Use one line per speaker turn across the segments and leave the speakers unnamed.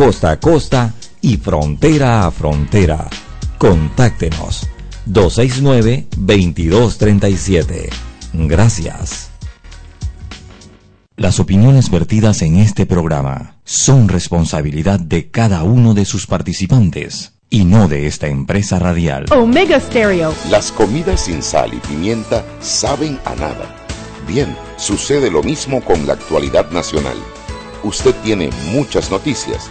costa a costa y frontera a frontera. Contáctenos 269-2237. Gracias. Las opiniones vertidas en este programa son responsabilidad de cada uno de sus participantes y no de esta empresa radial.
Omega Stereo.
Las comidas sin sal y pimienta saben a nada. Bien, sucede lo mismo con la actualidad nacional. Usted tiene muchas noticias.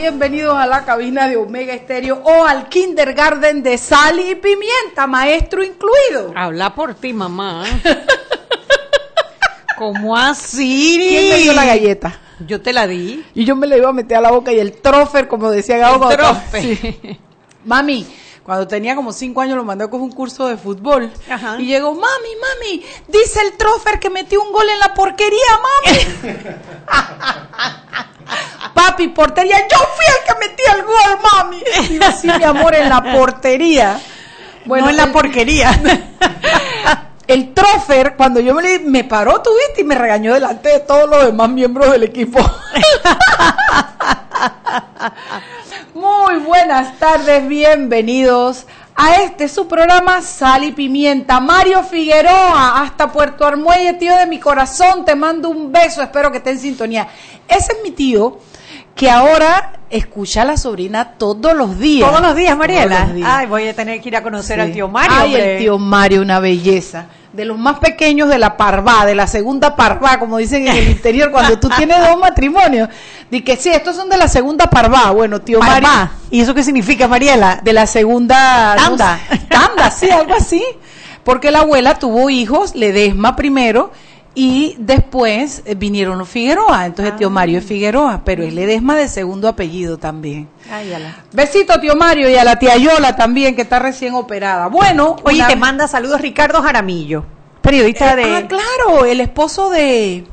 Bienvenidos a la cabina de Omega Estéreo o al kindergarten de sal y pimienta, maestro incluido.
Habla por ti, mamá. ¿Cómo así?
¿Quién me dio la galleta?
Yo te la di.
Y yo me la iba a meter a la boca y el trofer, como decía Gabo.
El trofer.
Sí. Mami, cuando tenía como cinco años lo mandé con un curso de fútbol.
Ajá.
Y llegó, mami, mami, dice el trofer que metió un gol en la porquería, mami. Papi, portería, yo fui el que metí el gol, mami. Digo, sí, mi amor, en la portería.
Bueno, en la
el-
porquería.
El trofer, cuando yo me le me paró, tú viste, y me regañó delante de todos los demás miembros del equipo. Muy buenas tardes, bienvenidos a este su programa Sal y Pimienta. Mario Figueroa, hasta Puerto Armuelle, tío de mi corazón, te mando un beso, espero que esté en sintonía. Ese es mi tío que ahora escucha a la sobrina todos los días.
Todos los días, Mariela.
Todos los días.
Ay, voy a tener que ir a conocer
Sí.
al tío Mario.
Ay,
hombre.
el tío Mario, una belleza. De los más pequeños de la parvá, de la segunda parvá, como dicen en el interior, cuando tú tienes dos matrimonios. Di que sí, estos son de la segunda parvá. Bueno, tío
Parvá.
Mario.
¿Y eso qué significa, Mariela?
De la segunda.
Tanda.
tanda, sí, algo así. Porque la abuela tuvo hijos, Ledesma primero, y después eh, vinieron los Figueroa. Entonces, tío Mario es Figueroa, pero es Ledesma de segundo apellido también.
Ay, ala.
Besito, tío Mario, y a la tía Yola también, que está recién operada. Bueno,
Oye,
una-
te manda saludos Ricardo Jaramillo, periodista de...
Ah, claro, el esposo de.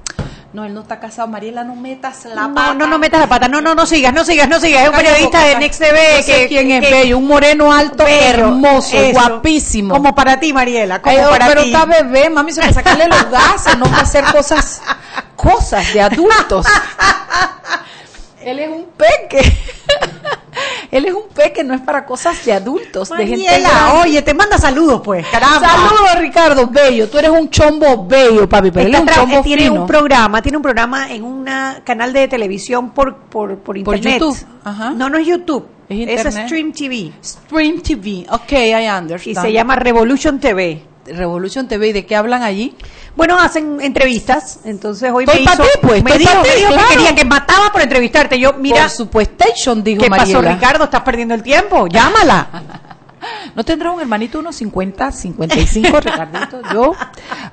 No, él no está casado. Mariela, no metas la pata.
No, no, no metas la pata. No, no, no sigas, no sigas, no sigas. Es un periodista de. Next TV
No sé
que...
quién es
que-
bello, un moreno alto,
bello,
hermoso,
eso.
guapísimo.
Como para ti, Mariela, como
Ay, oh,
para
pero
ti.
está bebé, mami, se me sacarle los gases, no para hacer cosas, cosas de adultos. Él es un peque. Él es un peque, no es para cosas de adultos, de gente
Mariela,
grande.
oye, te manda saludos, pues, caramba.
Saludos, Ricardo Bello. Tú eres un chombo bello, papi, pero él es un chombo
tiene
fino.
un programa, tiene un programa en un canal de televisión por por, por internet.
YouTube, ajá.
No, no es YouTube,
Es
es. Stream TV
Stream TV. Ok, I
y
understand.
se llama Revolution TV.
Revolution TV. ¿Y de qué hablan allí?
Bueno, hacen entrevistas, entonces hoy
Estoy
me hizo,
ti, pues,
me dijo,
pa' ti,
me dijo
claro.
que quería que mataba por entrevistarte. Yo, mira,
Por supuestation, dijo
¿qué pasó,
Mariela.
Ricardo? Estás perdiendo el tiempo. Llámala.
¿No tendrá un hermanito unos 50, 55, Ricardito? Yo,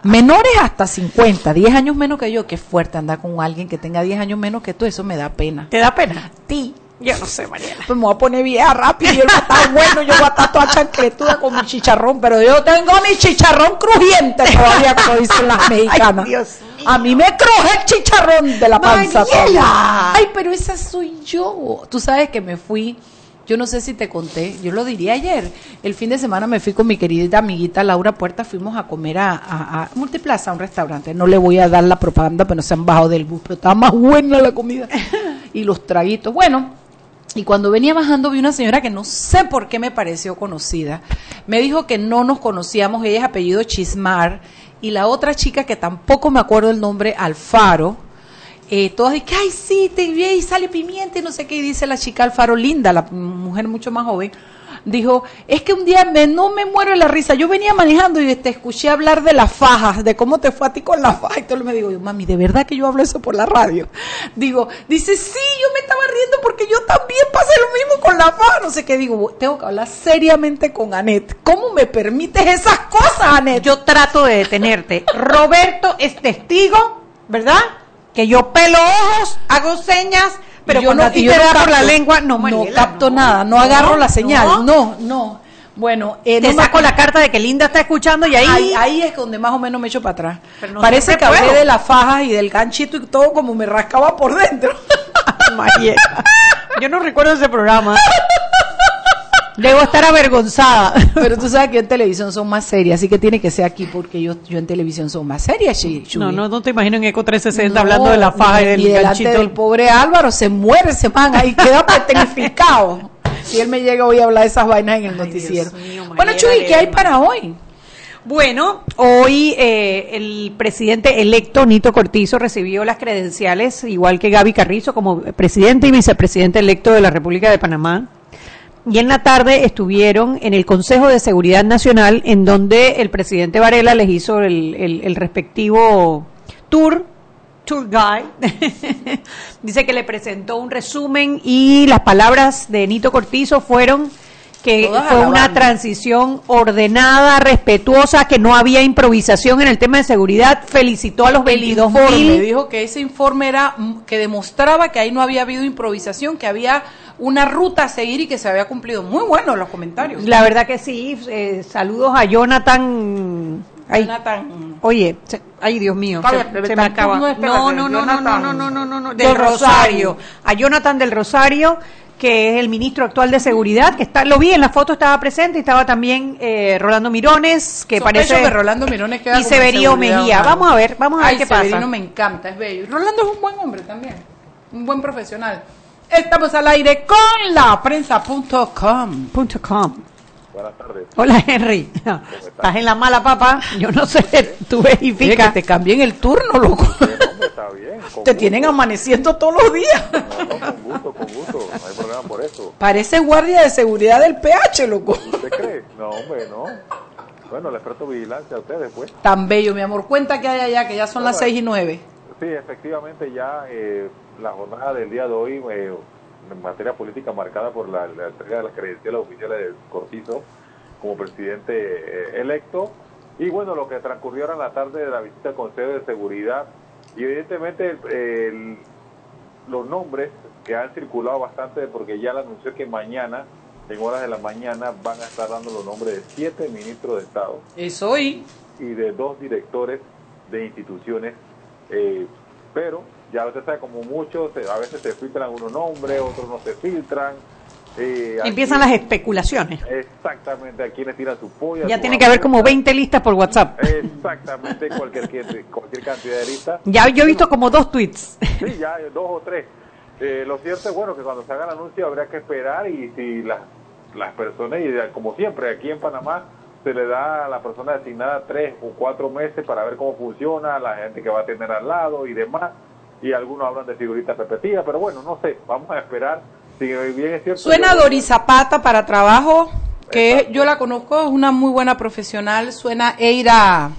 menores hasta 50, 10 años menos que yo. Qué fuerte andar con alguien que tenga 10 años menos que tú, eso me da pena.
¿Te da pena? Ti. Yo no sé, Mariela.
Pues me voy a poner vieja rápido y él va a estar bueno, yo voy a estar toda chancletuda con mi chicharrón, pero yo tengo mi chicharrón crujiente todavía, como dicen las mexicanas.
Ay, Dios mío.
A mí me cruje el chicharrón de la panza. Todavía. Ay, pero esa soy yo. Tú sabes que me fui, yo no sé si te conté, yo lo diría ayer. El fin de semana me fui con mi querida amiguita Laura Puerta, fuimos a comer a, a, a Multiplaza, a un restaurante. No le voy a dar la propaganda, pero no se han bajado del bus, pero estaba más buena la comida. y los traguitos. Bueno, y cuando venía bajando vi una señora que no sé por qué me pareció conocida. Me dijo que no nos conocíamos, ella es apellido Chismar, y la otra chica que tampoco me acuerdo el nombre, Alfaro. Eh, todas dicen, ay, sí, te vi y sale pimienta y no sé qué, y dice la chica Alfaro, linda, la mujer mucho más joven. dijo, es que un día me, no me muero de la risa, yo venía manejando y te escuché hablar de las fajas, de cómo te fue a ti con las fajas, y todo me digo, mami, ¿de verdad que yo hablo eso por la radio? Digo, dice, sí, yo me estaba riendo porque yo también pasé lo mismo con la faja, no sé qué, digo, tengo que hablar seriamente con Anet, ¿cómo me permites esas cosas, Anet?
Yo trato de detenerte. Roberto es testigo, ¿verdad? Que yo pelo ojos, hago señas, pero
yo
cuando
no,
a ti te
no
da por la lengua, no,
no
Mariela,
capto nada, no, agarro la señal, no, no. Bueno, eh,
Te
no
saco la carta de que Linda está escuchando y ahí,
Ahí, ahí es donde más o menos me echo para atrás.
No
Parece que hablé de las fajas y del ganchito y todo como me rascaba por dentro.
Mariela. Yo no recuerdo ese programa. Debo estar avergonzada.
Pero tú sabes que en televisión son más serias, así que tiene que ser aquí porque yo, yo en televisión son más serias.
No, no, no te imagino en Eco 360
No,
hablando de la faja y del
delante
ganchito.
del pobre Álvaro se muere ese man ahí, queda petrificado. Si él me llega hoy a hablar de esas vainas en el noticiero.
Mío,
bueno, Chuy, ¿qué hay para hoy?
Bueno, hoy eh, el presidente electo Nito Cortizo recibió las credenciales, igual que Gaby Carrizo, como presidente y vicepresidente electo de la República de Panamá. Y en la tarde estuvieron en el Consejo de Seguridad Nacional, en donde el presidente Varela les hizo el, el- el respectivo tour, tour guide. Dice que le presentó un resumen y las palabras de Nito Cortizo fueron que
Todas
fue una transición ordenada, respetuosa, que no había improvisación en el tema de seguridad. Felicitó a los
El
22
informe
mil.
dijo que ese informe era que demostraba que ahí no había habido improvisación, que había una ruta a seguir y que se había cumplido. Muy bueno los comentarios.
La verdad que sí. eh, saludos a Jonathan. Ay,
Jonathan.
Oye, se- ay Dios mío, se, me acaba.
no, espérate,
No, no, no, no, no, no, no, no,
Del
del
Rosario.
Rosario. A Jonathan del Rosario, que es el ministro actual de seguridad, que está, lo vi en la foto, estaba presente, y estaba también eh, Rolando Mirones, que
Sospecho
parece
que Rolando Mirones queda
y Severio Mejía. Vamos a ver, vamos a ver qué
Severino
pasa.
me encanta, es bello. Rolando es un buen hombre también, un buen profesional. Estamos al aire con la prensa.com.
Punto com.
Buenas tardes.
Hola Henry, estás en la mala papa, yo no sé, tú
Oye,
verifica.
que te cambien el turno, loco.
Hombre, está bien. con
Te
gusto.
tienen amaneciendo todos los días.
No, no, con gusto, con gusto. No hay problema por eso.
Parece guardia de seguridad del PH, loco.
¿Usted cree? No, hombre, no. Bueno, les presto vigilancia a ustedes, pues.
Tan bello, mi amor. Cuenta que hay allá, que ya son las seis y nueve.
Sí, efectivamente, ya eh, la jornada del día de hoy, eh, en materia política marcada por la, la entrega de las credenciales oficiales de Cortizo como presidente eh, electo. Y bueno, lo que transcurrió ahora en la tarde de la visita al Consejo de Seguridad. Y evidentemente el- los nombres que han circulado bastante, porque ya le anunció que mañana, en horas de la mañana, van a estar dando los nombres de siete ministros de Estado
Eso hoy.
y de dos directores de instituciones, eh, pero ya usted sabe, como muchos, a veces se filtran unos nombres, otros no se filtran. eh,
Empiezan las especulaciones.
Exactamente, a quienes tiran su polla.
Ya
su
tiene que haber como
abuela.
20 listas por WhatsApp.
Exactamente, cualquier, cualquier cantidad de listas.
Ya yo he visto como dos tweets.
Sí, ya dos o tres. Eh, lo cierto es bueno que cuando se haga el anuncio habría que esperar y si las, las personas, y como siempre aquí en Panamá, se le da a la persona designada tres o cuatro meses para ver cómo funciona, la gente que va a tener al lado y demás. Y algunos hablan de figuritas repetidas, pero bueno, no sé, vamos a esperar. Si bien es cierto.
Suena Doris Zapata para trabajo, que
Exacto.
yo la conozco, es una muy buena profesional. Suena Eira.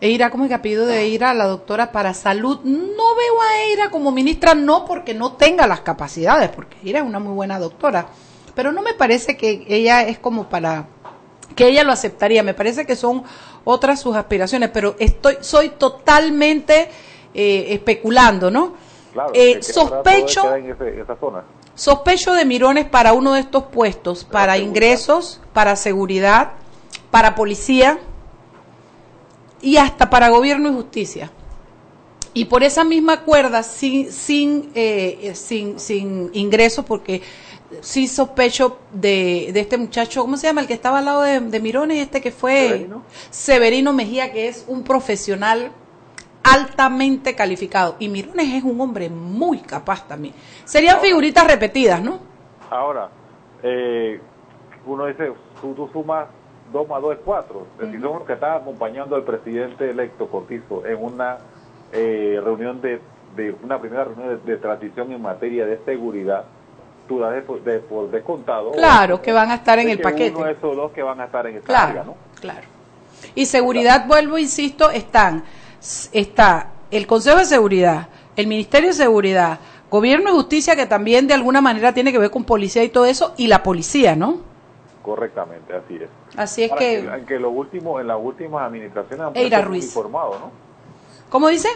Eira, ¿cómo es que apellido de Eira? La doctora para salud. No veo a Eira como ministra, no porque no tenga las capacidades, porque Eira es una muy buena doctora. Pero no me parece que ella es como para que ella lo aceptaría. Me parece que son otras sus aspiraciones, pero estoy, soy totalmente eh, especulando, ¿no?
Claro,
Eh,
que-
sospecho.
queda en ese- esa zona.
Sospecho de Mirones para uno de estos puestos, para ingresos, para seguridad, para policía y hasta para gobierno y justicia. Y por esa misma cuerda, sin, sin, eh, eh, sin, sin ingresos, porque sí sospecho de, de este muchacho, ¿cómo se llama? El que estaba al lado de, de Mirones, este que fue
Severino.
Severino Mejía, que es un profesional altamente calificado. Y Mirones es un hombre muy capaz también. Serían figuritas repetidas, ¿no?
Ahora, eh, uno dice, tú, tú sumas 2 más 2 es 4. Si son los que están acompañando al presidente electo Cortizo en una eh, reunión de, de una primera reunión de, de transición en materia de seguridad, facturas de, por- de por descontado.
Claro, que van a estar en
de
el
que
paquete.
Uno de esos dos que van a estar en esta
Claro, claro. Y seguridad, vuelvo, insisto, están, está el Consejo de Seguridad, el Ministerio de Seguridad, Gobierno de Justicia, que también de alguna manera tiene que ver con policía y todo eso, y la policía, ¿no?
Correctamente, así es.
Así es
Ahora,
que,
en que los últimos, en las últimas administraciones han uniformado, ¿no?
¿cómo dice?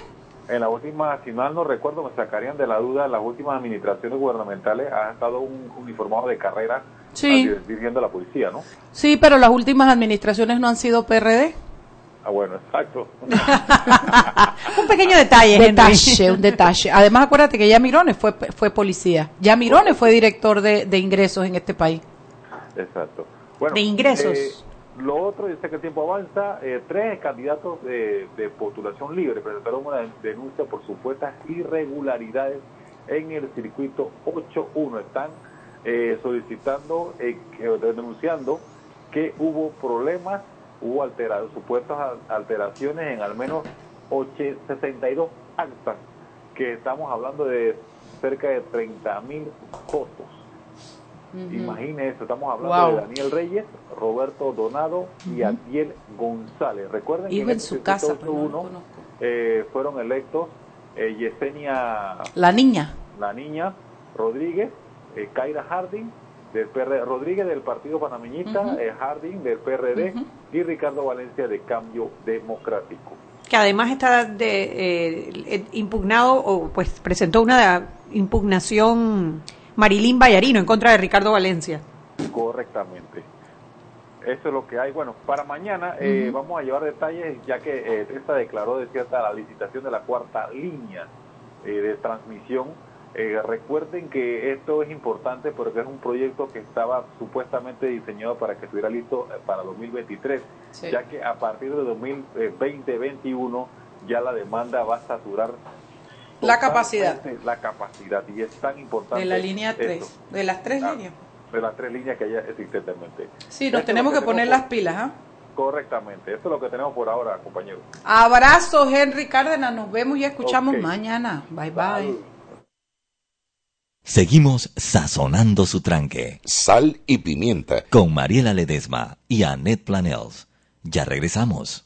En las últimas, si mal no recuerdo, me sacarían de la duda, las últimas administraciones gubernamentales ha estado un uniformado de carrera
Sí.
dirigiendo a la policía, ¿no?
Sí, pero las últimas administraciones no han sido PRD.
Ah, bueno, exacto.
Un pequeño detalle.
Detalle, un detalle. Además, acuérdate que ya Mirones fue, fue policía. Ya Mirones fue director de, de ingresos en este país.
Exacto. Bueno,
De ingresos.
eh, lo otro, yo sé que el tiempo avanza, eh, tres candidatos de, de postulación libre presentaron una denuncia por supuestas irregularidades en el circuito 8.1. Están eh, solicitando, eh, denunciando que hubo problemas, hubo alterados, supuestas al- alteraciones en al menos oche- 62 actas, que estamos hablando de cerca de 30 mil votos. Imagine eso, estamos hablando
Wow.
de Daniel Reyes, Roberto Donado y Adiel González. Recuerden que
en
este
su casa,
circuito
pero no lo
8-1,
conozco.
eh, fueron electos eh, Yesenia,
La niña.
la niña, Rodríguez, eh, Kaira Harding, del PR, Rodríguez del Partido Panameñista, eh, Harding del PRD y Ricardo Valencia de Cambio Democrático.
que además está de, eh, eh, impugnado o pues presentó una impugnación Marilín Vallarino en contra de Ricardo Valencia.
Correctamente. Eso es lo que hay. Bueno, para mañana eh, vamos a llevar detalles, ya que eh, esta declaró de cierta la licitación de la cuarta línea eh, de transmisión. Eh, recuerden que esto es importante porque es un proyecto que estaba supuestamente diseñado para que estuviera listo eh, para 2023,
Sí.
ya que a partir de 2020-2021 ya la demanda va a saturar
La capacidad.
La capacidad y es tan importante.
De la línea 3.
esto
De las tres líneas.
de las tres líneas que hay existentemente.
Sí, nos tenemos que poner
tenemos
las pilas, ¿ah?
Correctamente, eso es lo que tenemos por ahora, compañeros.
Abrazos, Henry Cárdenas. Nos vemos y escuchamos mañana. Bye, bye.
Salud.
Seguimos sazonando su tranque
Sal y pimienta.
con Mariela Ledesma y Annette Planels. Ya regresamos.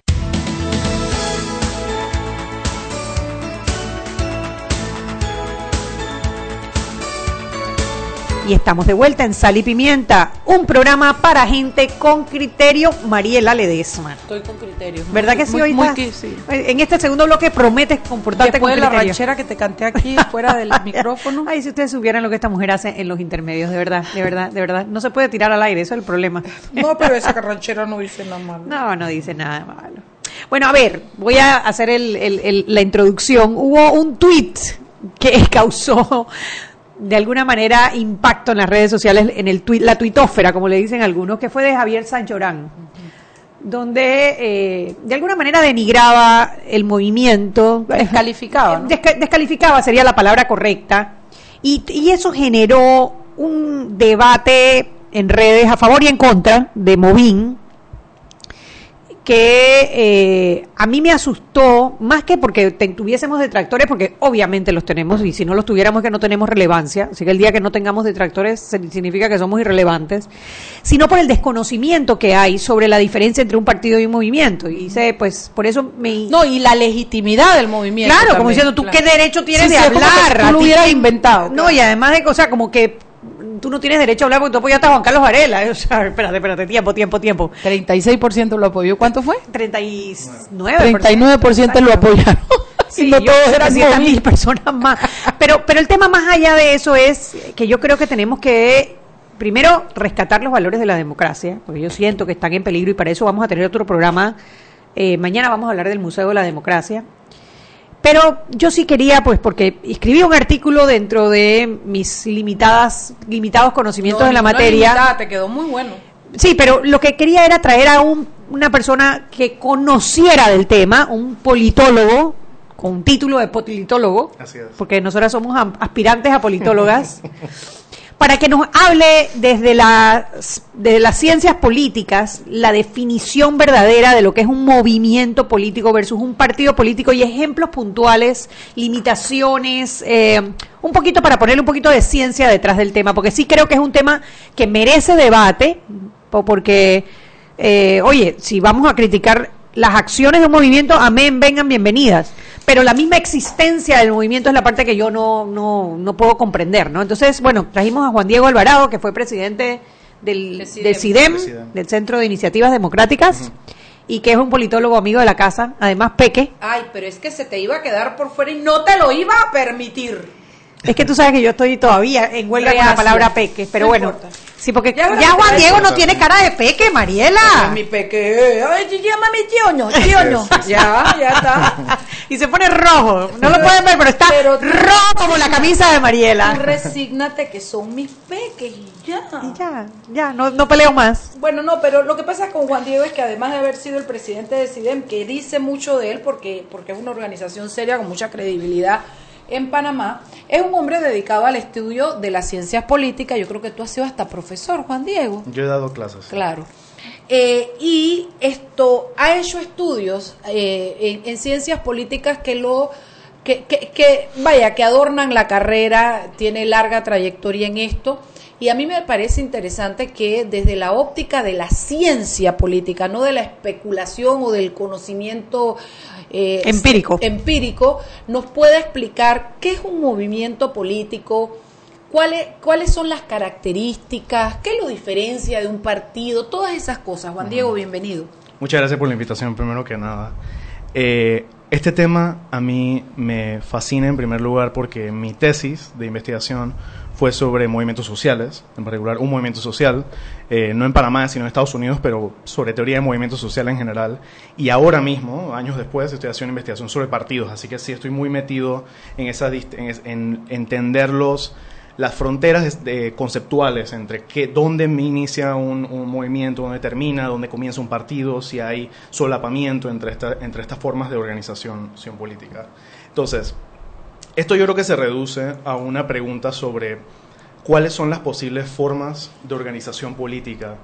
Y estamos de vuelta en Sal y Pimienta, un programa para gente con criterio. Mariela Ledesma.
Estoy con criterio.
¿Verdad que sí
Muy- muy que sí.
En este segundo bloque prometes comportarte
Después
con
de la
criterio.
ranchera que te canté aquí fuera del micrófono.
Ay, si ustedes supieran lo que esta mujer hace en los intermedios, de verdad, de verdad, de verdad. No se puede tirar al aire, eso es el problema.
No, pero esa ranchera no dice nada malo.
No, no dice nada malo. Bueno, a ver, voy a hacer el- el- el- la introducción. Hubo un tweet que causó de alguna manera impacto en las redes sociales, en el tuit, la tuitósfera, como le dicen algunos, que fue de Javier Sanchorán, donde eh, de alguna manera denigraba el movimiento.
Descalificaba, ¿no?
Desca- descalificaba sería la palabra correcta. Y, y eso generó un debate en redes a favor y en contra de Movín, que eh, a mí me asustó, más que porque te- tuviésemos detractores, porque obviamente los tenemos, y si no los tuviéramos que no tenemos relevancia, así que el día que no tengamos detractores significa que somos irrelevantes, sino por el desconocimiento que hay sobre la diferencia entre un partido y un movimiento. Y sé, pues, por eso me...
No, y la legitimidad del movimiento.
Claro, como diciendo, ¿tú
claro.
qué derecho tienes
Sí,
de
sí,
hablar?
tú lo hubieras inventado,
No,
claro.
y además de cosas como que tú no tienes derecho a hablar porque tú apoyaste a Juan Carlos Varela. O sea, espérate, espérate, tiempo, tiempo, tiempo.
36% lo apoyó. ¿Cuánto fue?
39%.
39% lo apoyaron.
Sí,
y no todos eran
mil personas más. Pero, pero el tema más allá de eso es que yo creo que tenemos que, primero, rescatar los valores de la democracia, porque yo siento que están en peligro y para eso vamos a tener otro programa. Eh, mañana vamos a hablar del Museo de la Democracia. Pero yo sí quería, pues, porque escribí un artículo dentro de mis limitadas, limitados conocimientos
No,
en la materia.
limitada, te quedó muy bueno.
Sí, pero lo que quería era traer a un- una persona que conociera del tema, un politólogo, con un título de politólogo, porque nosotras somos am- aspirantes a politólogas, para que nos hable desde las, ciencias políticas la definición verdadera de lo que es un movimiento político versus un partido político y ejemplos puntuales, limitaciones, eh, un poquito para ponerle un poquito de ciencia detrás del tema, porque sí creo que es un tema que merece debate, po- porque, eh, oye, si vamos a criticar las acciones de un movimiento, amén, vengan, bienvenidas. Pero la misma existencia del movimiento es la parte que yo no, no, no puedo comprender, ¿no? Entonces, bueno, trajimos a Juan Diego Alvarado, que fue presidente del, del CIDEM, del Centro de Iniciativas Democráticas, y que es un politólogo amigo de la casa, además Peque.
Ay, pero es que se te iba a quedar por fuera y no te lo iba a permitir.
Es que tú sabes que yo estoy todavía en huelga con la palabra Peque, pero
No
bueno.
importa.
Sí, porque
Ya
Juan Diego no tiene cara de Peque, Mariela.
Mi peque, ay, llámame tío no, tío no. Ya, ya está.
y se pone rojo. No lo pueden ver, pero está
Pero
rojo como la camisa de Mariela.
Resígnate que son mis peques y ya.
Y ya, ya, no, no peleo más.
Bueno, no, pero lo que pasa con Juan Diego es que además de haber sido el presidente de CIDEM, que dice mucho de él porque, porque es una organización seria con mucha credibilidad en Panamá, es un hombre dedicado al estudio de las ciencias políticas. Yo creo que tú has sido hasta profesor, Juan Diego.
Yo he dado clases.
Claro. Eh, y esto ha hecho estudios eh, en, en ciencias políticas que lo que, que, que, vaya, que adornan la carrera, tiene larga trayectoria en esto. Y a mí me parece interesante que desde la óptica de la ciencia política, no de la especulación o del conocimiento
eh, empírico.
empírico, nos pueda explicar qué es un movimiento político, cuáles, cuáles son las características, qué lo diferencia de un partido, todas esas cosas. Juan Diego, bienvenido.
Muchas gracias por la invitación, primero que nada. Eh, este tema a mí me fascina en primer lugar porque mi tesis de investigación fue sobre movimientos sociales, en particular un movimiento social, eh, no en Panamá, sino en Estados Unidos, pero sobre teoría de movimientos sociales en general. Y ahora mismo, años después, estoy haciendo investigación sobre partidos, así que sí estoy muy metido en, esa, en, en entenderlos las fronteras conceptuales entre qué, dónde inicia un, movimiento, dónde termina, dónde comienza un partido, si hay solapamiento entre, entre estas formas de organización política. Entonces, esto yo creo que se reduce a una pregunta sobre cuáles son las posibles formas de organización política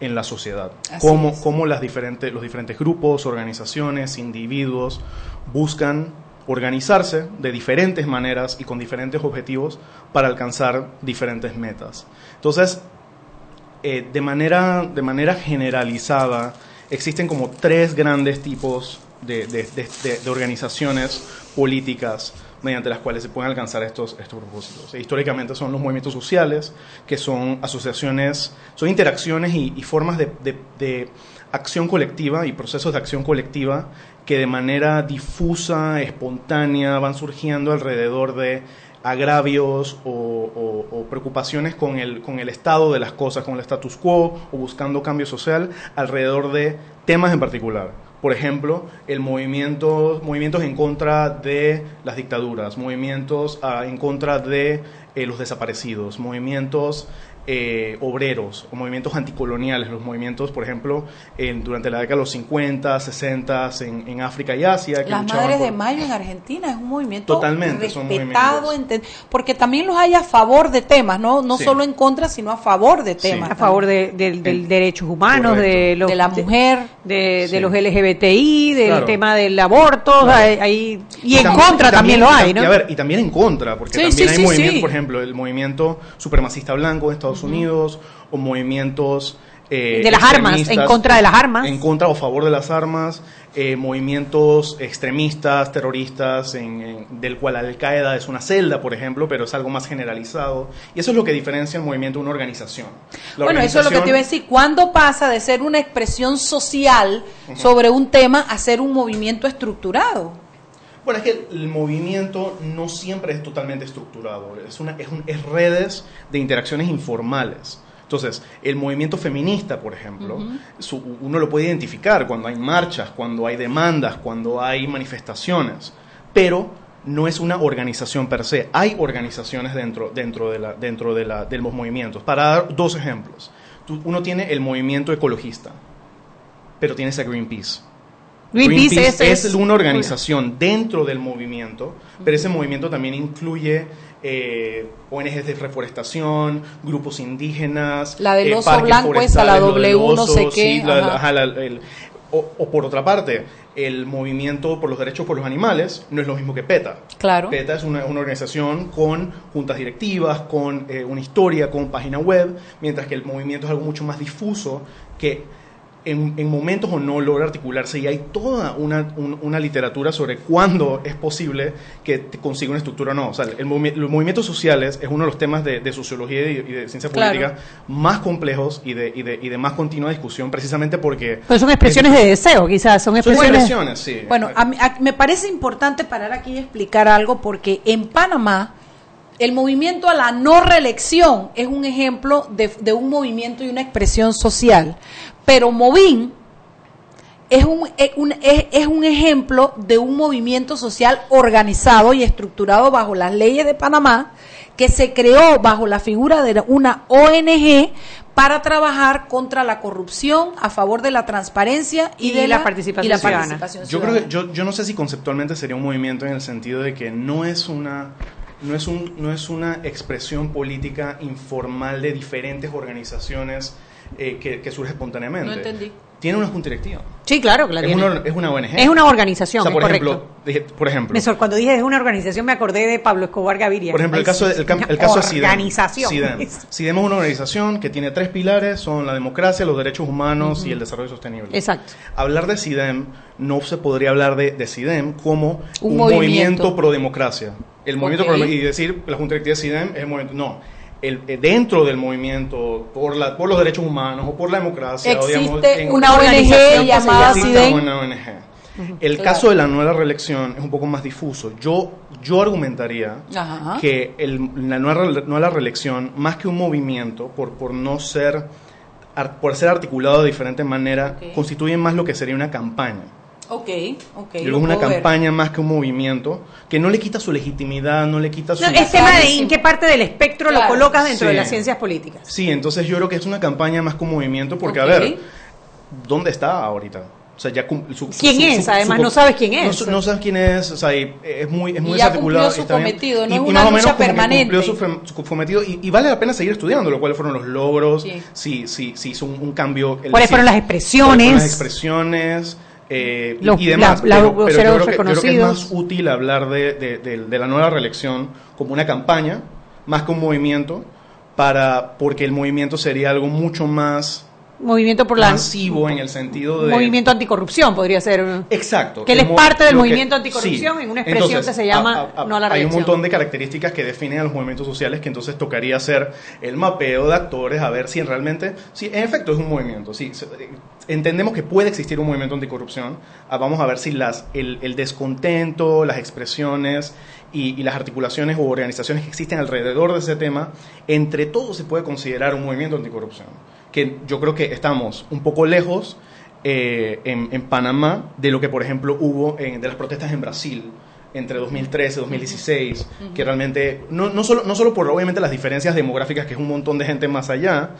en la sociedad. Cómo, cómo, las diferentes, los diferentes grupos, organizaciones, individuos buscan organizarse de diferentes maneras y con diferentes objetivos para alcanzar diferentes metas. Entonces, eh, de, manera, de manera generalizada, existen como tres grandes tipos de, de, organizaciones políticas mediante las cuales se pueden alcanzar estos, estos propósitos. E históricamente son los movimientos sociales, que son asociaciones, son interacciones y, y formas de, acción colectiva y procesos de acción colectiva que de manera difusa, espontánea, van surgiendo alrededor de agravios o, preocupaciones con el, con el estado de las cosas, con el status quo o buscando cambio social alrededor de temas en particular. Por ejemplo, el movimiento, movimientos en contra de las dictaduras, movimientos ah, en contra de eh, los desaparecidos, movimientos eh, obreros o movimientos anticoloniales, los movimientos, por ejemplo, en, durante la década de los 50, 60 en, en África y Asia.
Las Madres de Mayo en Argentina es un movimiento
totalmente
respetado, porque también los hay a favor de temas, no, no solo en contra, sino a favor de temas.
A favor de, del derechos humanos, de, los,
de la mujer,
de, de los LGBTI, del tema del aborto, y, en contra también, lo hay, ¿no?
Y, a ver, y también en contra, porque también hay movimientos, por ejemplo, el movimiento supremacista blanco de Estados Unidos o movimientos
eh, de las armas, en contra de las armas.
En contra o favor de las armas, eh, movimientos extremistas, terroristas, en, del cual Al-Qaeda es una celda, por ejemplo, pero es algo más generalizado. Y eso es lo que diferencia el movimiento de una organización.
bueno, eso es lo que te iba a decir. ¿Cuándo pasa de ser una expresión social sobre un tema a ser un movimiento estructurado?
Bueno, es que el movimiento no siempre es totalmente estructurado, es, una, es, es redes de interacciones informales. Entonces, el movimiento feminista, por ejemplo, uno lo puede identificar cuando hay marchas, cuando hay demandas, cuando hay manifestaciones, pero no es una organización per se. Hay organizaciones dentro, dentro, de, la, dentro de, la, de los movimientos. Para dar dos ejemplos, uno tiene el movimiento ecologista, pero tienes a Greenpeace Greenpeace, es, una organización dentro del movimiento, pero ese movimiento también incluye eh, ONGs de reforestación, grupos indígenas.
La del eh, oso blanco esa, la W no sé qué.
o, por otra parte, el movimiento por los derechos por los animales no es lo mismo que PETA.
Claro.
PETA es una, organización con juntas directivas, con eh, una historia, con página web, mientras que el movimiento es algo mucho más difuso que en, momentos o no logra articularse y hay toda una, una literatura sobre cuándo es posible que te consiga una estructura o no. O sea, el los movimientos sociales es uno de los temas de, sociología y de, ciencia política más complejos y de, y, de, y de más continua discusión precisamente porque...
Son expresiones de deseo, quizás, son expresiones...
sí.
Bueno, me parece importante parar aquí y explicar algo porque en Panamá el movimiento a la no reelección es un ejemplo de, de, un movimiento y una expresión social. Pero Movín es un, es, un ejemplo de un movimiento social organizado y estructurado bajo las leyes de Panamá que se creó bajo la figura de una ONG para trabajar contra la corrupción, a favor de la transparencia y, de la, participación, ciudadana.
Yo creo que yo, yo no sé si conceptualmente sería un movimiento en el sentido de que no es una no es, un, no es una expresión política informal de diferentes organizaciones eh, que, que surge espontáneamente.
No entendí.
Tiene una junta directiva.
Sí, claro que la
es
tiene.
Una, es una ONG.
Es una organización,
O sea, por
es
ejemplo, dije- por ejemplo,
Me cuando dije es una organización me acordé de Pablo Escobar Gaviria.
Por ejemplo, el caso,
sí,
el, caso de.
Organización.
CIDEM. CIDEM es una organización que tiene tres pilares, son la democracia, los derechos humanos y el desarrollo sostenible.
Exacto.
Hablar de CIDEM no se podría hablar de, de CIDEM como
Un
un,
movimiento.
movimiento, pro democracia. El movimiento
Ok.
pro- y decir la Junta Directiva de CIDEM es el movimiento. No. El, eh, dentro del movimiento por, la, por los derechos humanos o por la democracia. o, digamos,
Existe
en-
una ONG llamada
existe
CIDEN.
una ONG. El
claro.
caso de la nueva reelección es un poco más difuso. Yo, yo argumentaría
Ajá.
que el- la nueva, nueva reelección, más que un movimiento, por, por no ser, ar- por ser articulado de diferente manera, constituye más lo que sería una campaña.
Ok, ok.
Yo creo es una
puedo ver.
campaña más que un movimiento, que no le quita su legitimidad, no le quita su...
No, es tema de en qué parte del espectro
Claro.
lo colocas dentro
Sí.
de las ciencias políticas.
Sí, entonces yo creo que es una campaña más que un movimiento, porque,
Ok.
a ver, ¿dónde está ahorita? O sea, ya su- su-
¿Quién
su-
es?
su-
Además,
su-
no sabes quién
No,
es.
su- no sabes quién es, o sea, y es muy, es muy
Y ya
desarticulado.
cumplió su cometido, no
y,
es
y
una
más o menos
lucha
como que
permanente.
cumplió su, cometido y, y vale la pena seguir estudiando, lo cual fueron los logros,
Sí.
si, si, si hizo un, un cambio. el-
¿Cuáles fueron las
cuáles
expresiones?
fueron las expresiones. Eh,
Los-
y demás,
la- la-
pero, pero
voceros
yo, creo que, yo creo que es más útil hablar de, de- de- de la nueva reelección como una campaña, más que un movimiento, para porque el movimiento sería algo mucho más
Movimiento por la
masivo en el sentido de
movimiento anticorrupción podría ser.
exacto
Que él es parte del
lo que-
movimiento anticorrupción
sí.
en una expresión
Entonces,
que se llama
a- a-
no a la
hay un
reelección.
montón de características que definen a los movimientos sociales que entonces tocaría hacer el mapeo de actores a ver si realmente si en efecto es un movimiento se- entendemos que puede existir un movimiento anticorrupción. Ah, vamos a ver si las el, descontento las expresiones y, las articulaciones o organizaciones que existen alrededor de ese tema entre todos se puede considerar un movimiento anticorrupción que yo creo que estamos un poco lejos eh, en, Panamá de lo que, por ejemplo, hubo de las protestas en Brasil entre 2013 y 2016, que realmente, no, no, solo, no solo por obviamente las diferencias demográficas, que es un montón de gente más allá,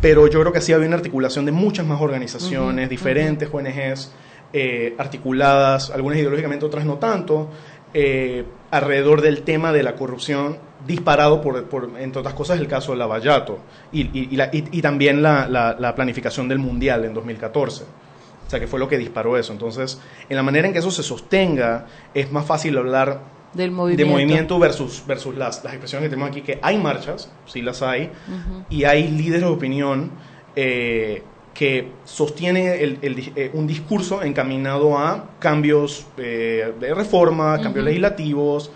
pero yo creo que sí había una articulación de muchas más organizaciones, diferentes ONGs, eh, articuladas, algunas ideológicamente, otras no tanto, eh, alrededor del tema de la corrupción disparado por, por, entre otras cosas, el caso de Lavallato y, y, y, la- y- y también la, la- la planificación del Mundial en 2014. O sea, que fue lo que disparó eso. Entonces, en la manera en que eso se sostenga, es más fácil hablar
Del movimiento.
de movimiento versus, versus las, las expresiones que tenemos aquí, que hay marchas, sí las hay, y hay líderes de opinión eh, que sostienen el- el eh, un discurso encaminado a cambios eh, de reforma, cambios legislativos,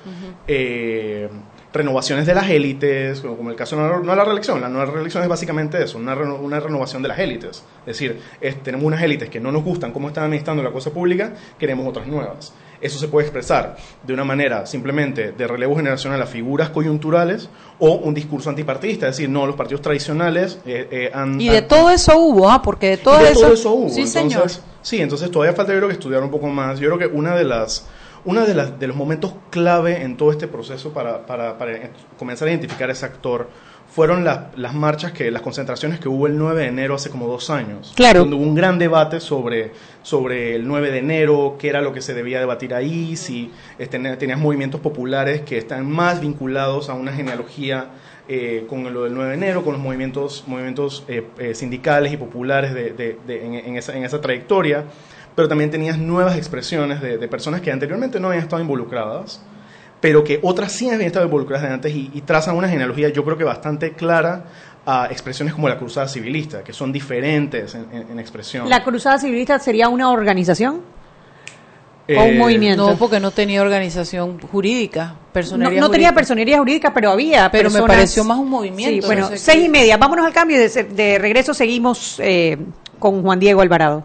eh, renovaciones de las élites, como el caso de la, no la reelección, la nueva reelección es básicamente eso, una, reno- una renovación de las élites. Es decir, es- tenemos unas élites que no nos gustan cómo están administrando la cosa pública, queremos otras nuevas. Eso se puede expresar de una manera simplemente de relevo generacional a figuras coyunturales o un discurso antipartidista, es decir, no, los partidos tradicionales eh, eh, han...
Y de
han-
todo eso hubo, ¿ah? Porque de todo,
de
eso,
todo eso hubo.
Sí,
entonces,
señor.
Sí, entonces todavía falta yo creo que estudiar un poco más. Yo creo que una de las una de, de los momentos clave en todo este proceso para, para, para comenzar a identificar ese actor fueron las, las marchas, que las concentraciones que hubo el 9 de enero hace como dos años.
Claro.
Donde hubo un gran debate sobre, sobre el 9 de enero, qué era lo que se debía debatir ahí, si ten- tenías movimientos populares que están más vinculados a una genealogía eh, con lo del 9 de enero, con los movimientos, movimientos eh, eh, sindicales y populares de, de- de- en, en esa, en esa trayectoria, pero también tenías nuevas expresiones de, de personas que anteriormente no habían estado involucradas, pero que otras sí habían estado involucradas de antes y, y trazan una genealogía yo creo que bastante clara a expresiones como la cruzada civilista, que son diferentes en, en- en expresión.
¿La Cruzada Civilista sería una organización?
Eh,
o un movimiento.
No, porque no tenía organización jurídica,
No,
personería
no tenía
jurídica.
personería jurídica, pero había
Pero me pareció más un movimiento,
Sí, bueno,
no sé
seis
qué.
y media. Vámonos al cambio. y De, de regreso seguimos eh, con Juan Diego Alvarado.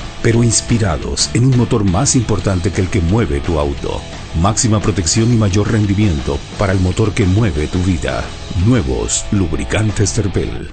pero inspirados en un motor más importante que el que mueve tu auto. Máxima protección y mayor rendimiento para el motor que mueve tu vida. Nuevos lubricantes Terpel.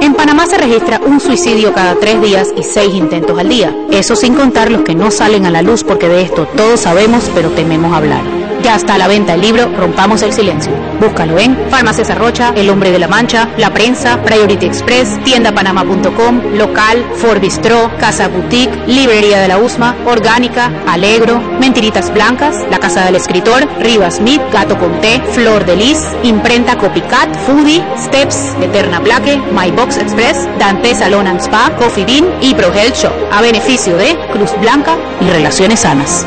En
Panamá se registra un suicidio cada tres días y seis intentos al día. Eso sin contar los que no salen a la luz porque de esto todos sabemos pero tememos hablar. Ya está a la venta el libro Rompamos el Silencio. Búscalo en Farmacias Arrocha, El Hombre de la Mancha, La Prensa, Priority Express, tiendapanama.com, Local, Forbistro, Casa Boutique, Librería de la Usma, Orgánica, Alegro, Mentiritas Blancas, La Casa del Escritor, Rivas Smith, Gato Conté, Flor de Lis, Imprenta Copycat, Foodie, Steps, Eterna Plaque, My Box Express, Dante Salon and Spa, Coffee Bean y Pro Health Shop, a beneficio de Cruz Blanca y Relaciones Sanas.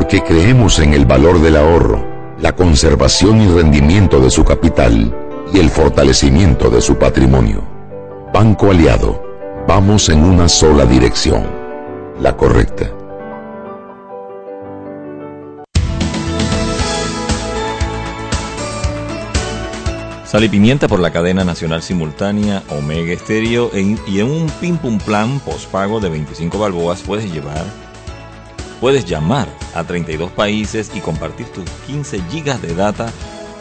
porque creemos en el valor del ahorro, la conservación y rendimiento de su capital y el fortalecimiento de su patrimonio. Banco Aliado, vamos en una sola dirección, la correcta.
Sal y pimienta por la cadena nacional simultánea Omega Estéreo y en un pim pum plan pospago de 25 balboas puedes llevar Puedes llamar a 32 países y compartir tus 15 gigas de data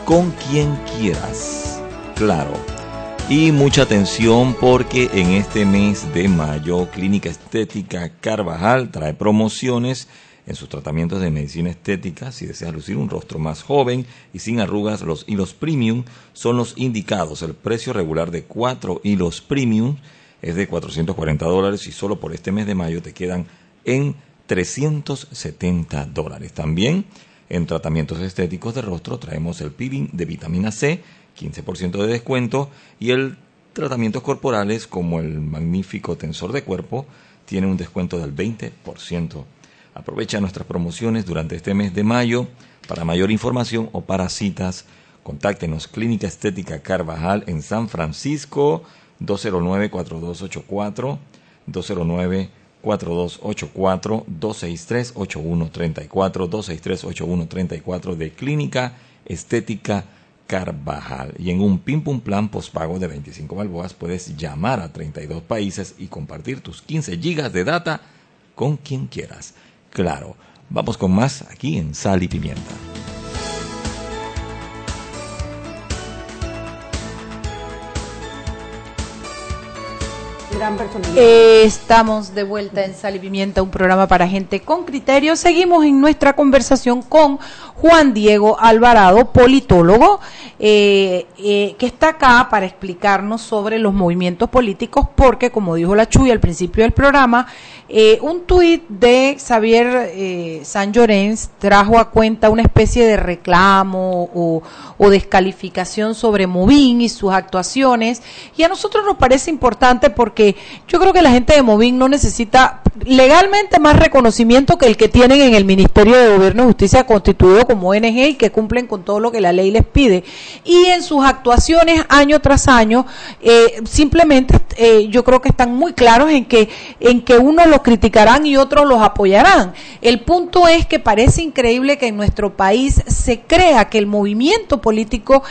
con quien quieras. Claro. Y mucha atención porque en este mes de mayo Clínica Estética Carvajal trae promociones en sus tratamientos de medicina estética. Si deseas lucir un rostro más joven y sin arrugas, los hilos premium son los indicados. El precio regular de 4 hilos premium es de 440 dólares y solo por este mes de mayo te quedan en 370 dólares. También en tratamientos estéticos de rostro traemos el peeling de vitamina C, 15% de descuento, y el tratamientos corporales como el magnífico tensor de cuerpo tiene un descuento del 20%. Aprovecha nuestras promociones durante este mes de mayo. Para mayor información o para citas, contáctenos Clínica Estética Carvajal en San Francisco 209-4284, 209 4284 263 8134 263 8134 de Clínica Estética Carvajal. Y en un Pim Pum Plan postpago de 25 balboas puedes llamar a 32 países y compartir tus 15 gigas de data con quien quieras. Claro, vamos con más aquí en Sal y Pimienta.
Eh, estamos de vuelta en Sal y Pimienta, un programa para gente con criterio. Seguimos en nuestra conversación con Juan Diego Alvarado, politólogo, eh, eh, que está acá para explicarnos sobre los movimientos políticos, porque como dijo la Chuy al principio del programa, un tuit de Xavier San Llorens trajo a cuenta una especie de reclamo o, descalificación sobre Movin y sus actuaciones, y a nosotros nos parece importante porque yo creo que la gente de Movin no necesita legalmente más reconocimiento que el que tienen en el Ministerio de Gobierno y Justicia constituido como ONG y que cumplen con todo lo que la ley les pide. Y en sus actuaciones año tras año, eh, simplemente eh, yo creo que están muy claros en que, en que unos los criticarán y otros los apoyarán. El punto es que parece increíble que en nuestro país se crea que el movimiento político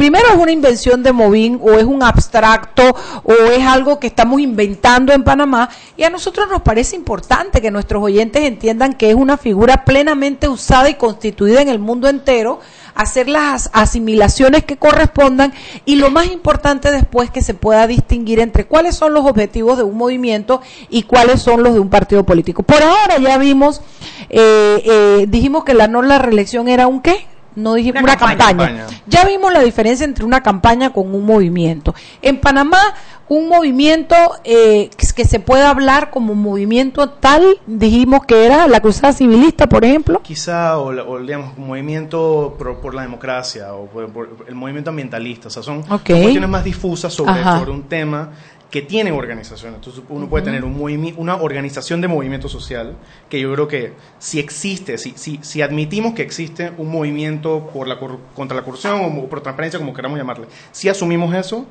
primero es una invención de Movín o es un abstracto o es algo que estamos inventando en Panamá y a nosotros nos parece importante que nuestros oyentes entiendan que es una figura plenamente usada y constituida en el mundo entero hacer las asimilaciones que correspondan y lo más importante después que se pueda distinguir entre cuáles son los objetivos de un movimiento y cuáles son los de un partido político. Por ahora ya vimos, eh, eh, dijimos que la no la reelección era un qué? No dijimos una, campaña. Ya vimos la diferencia entre una campaña con un movimiento. En Panamá, un movimiento eh, que se puede hablar como movimiento tal, dijimos que era la cruzada civilista, por ejemplo.
Quizá, o, digamos, un movimiento por, la democracia, o por, el movimiento ambientalista. O sea, son cuestiones más difusas sobre, sobre un tema que tienen organización. Entonces uno puede tener un una organización de movimiento social que yo creo que si existe, si, si, si admitimos que existe un movimiento por la, contra la corrupción o por transparencia, como queramos llamarle, si asumimos eso,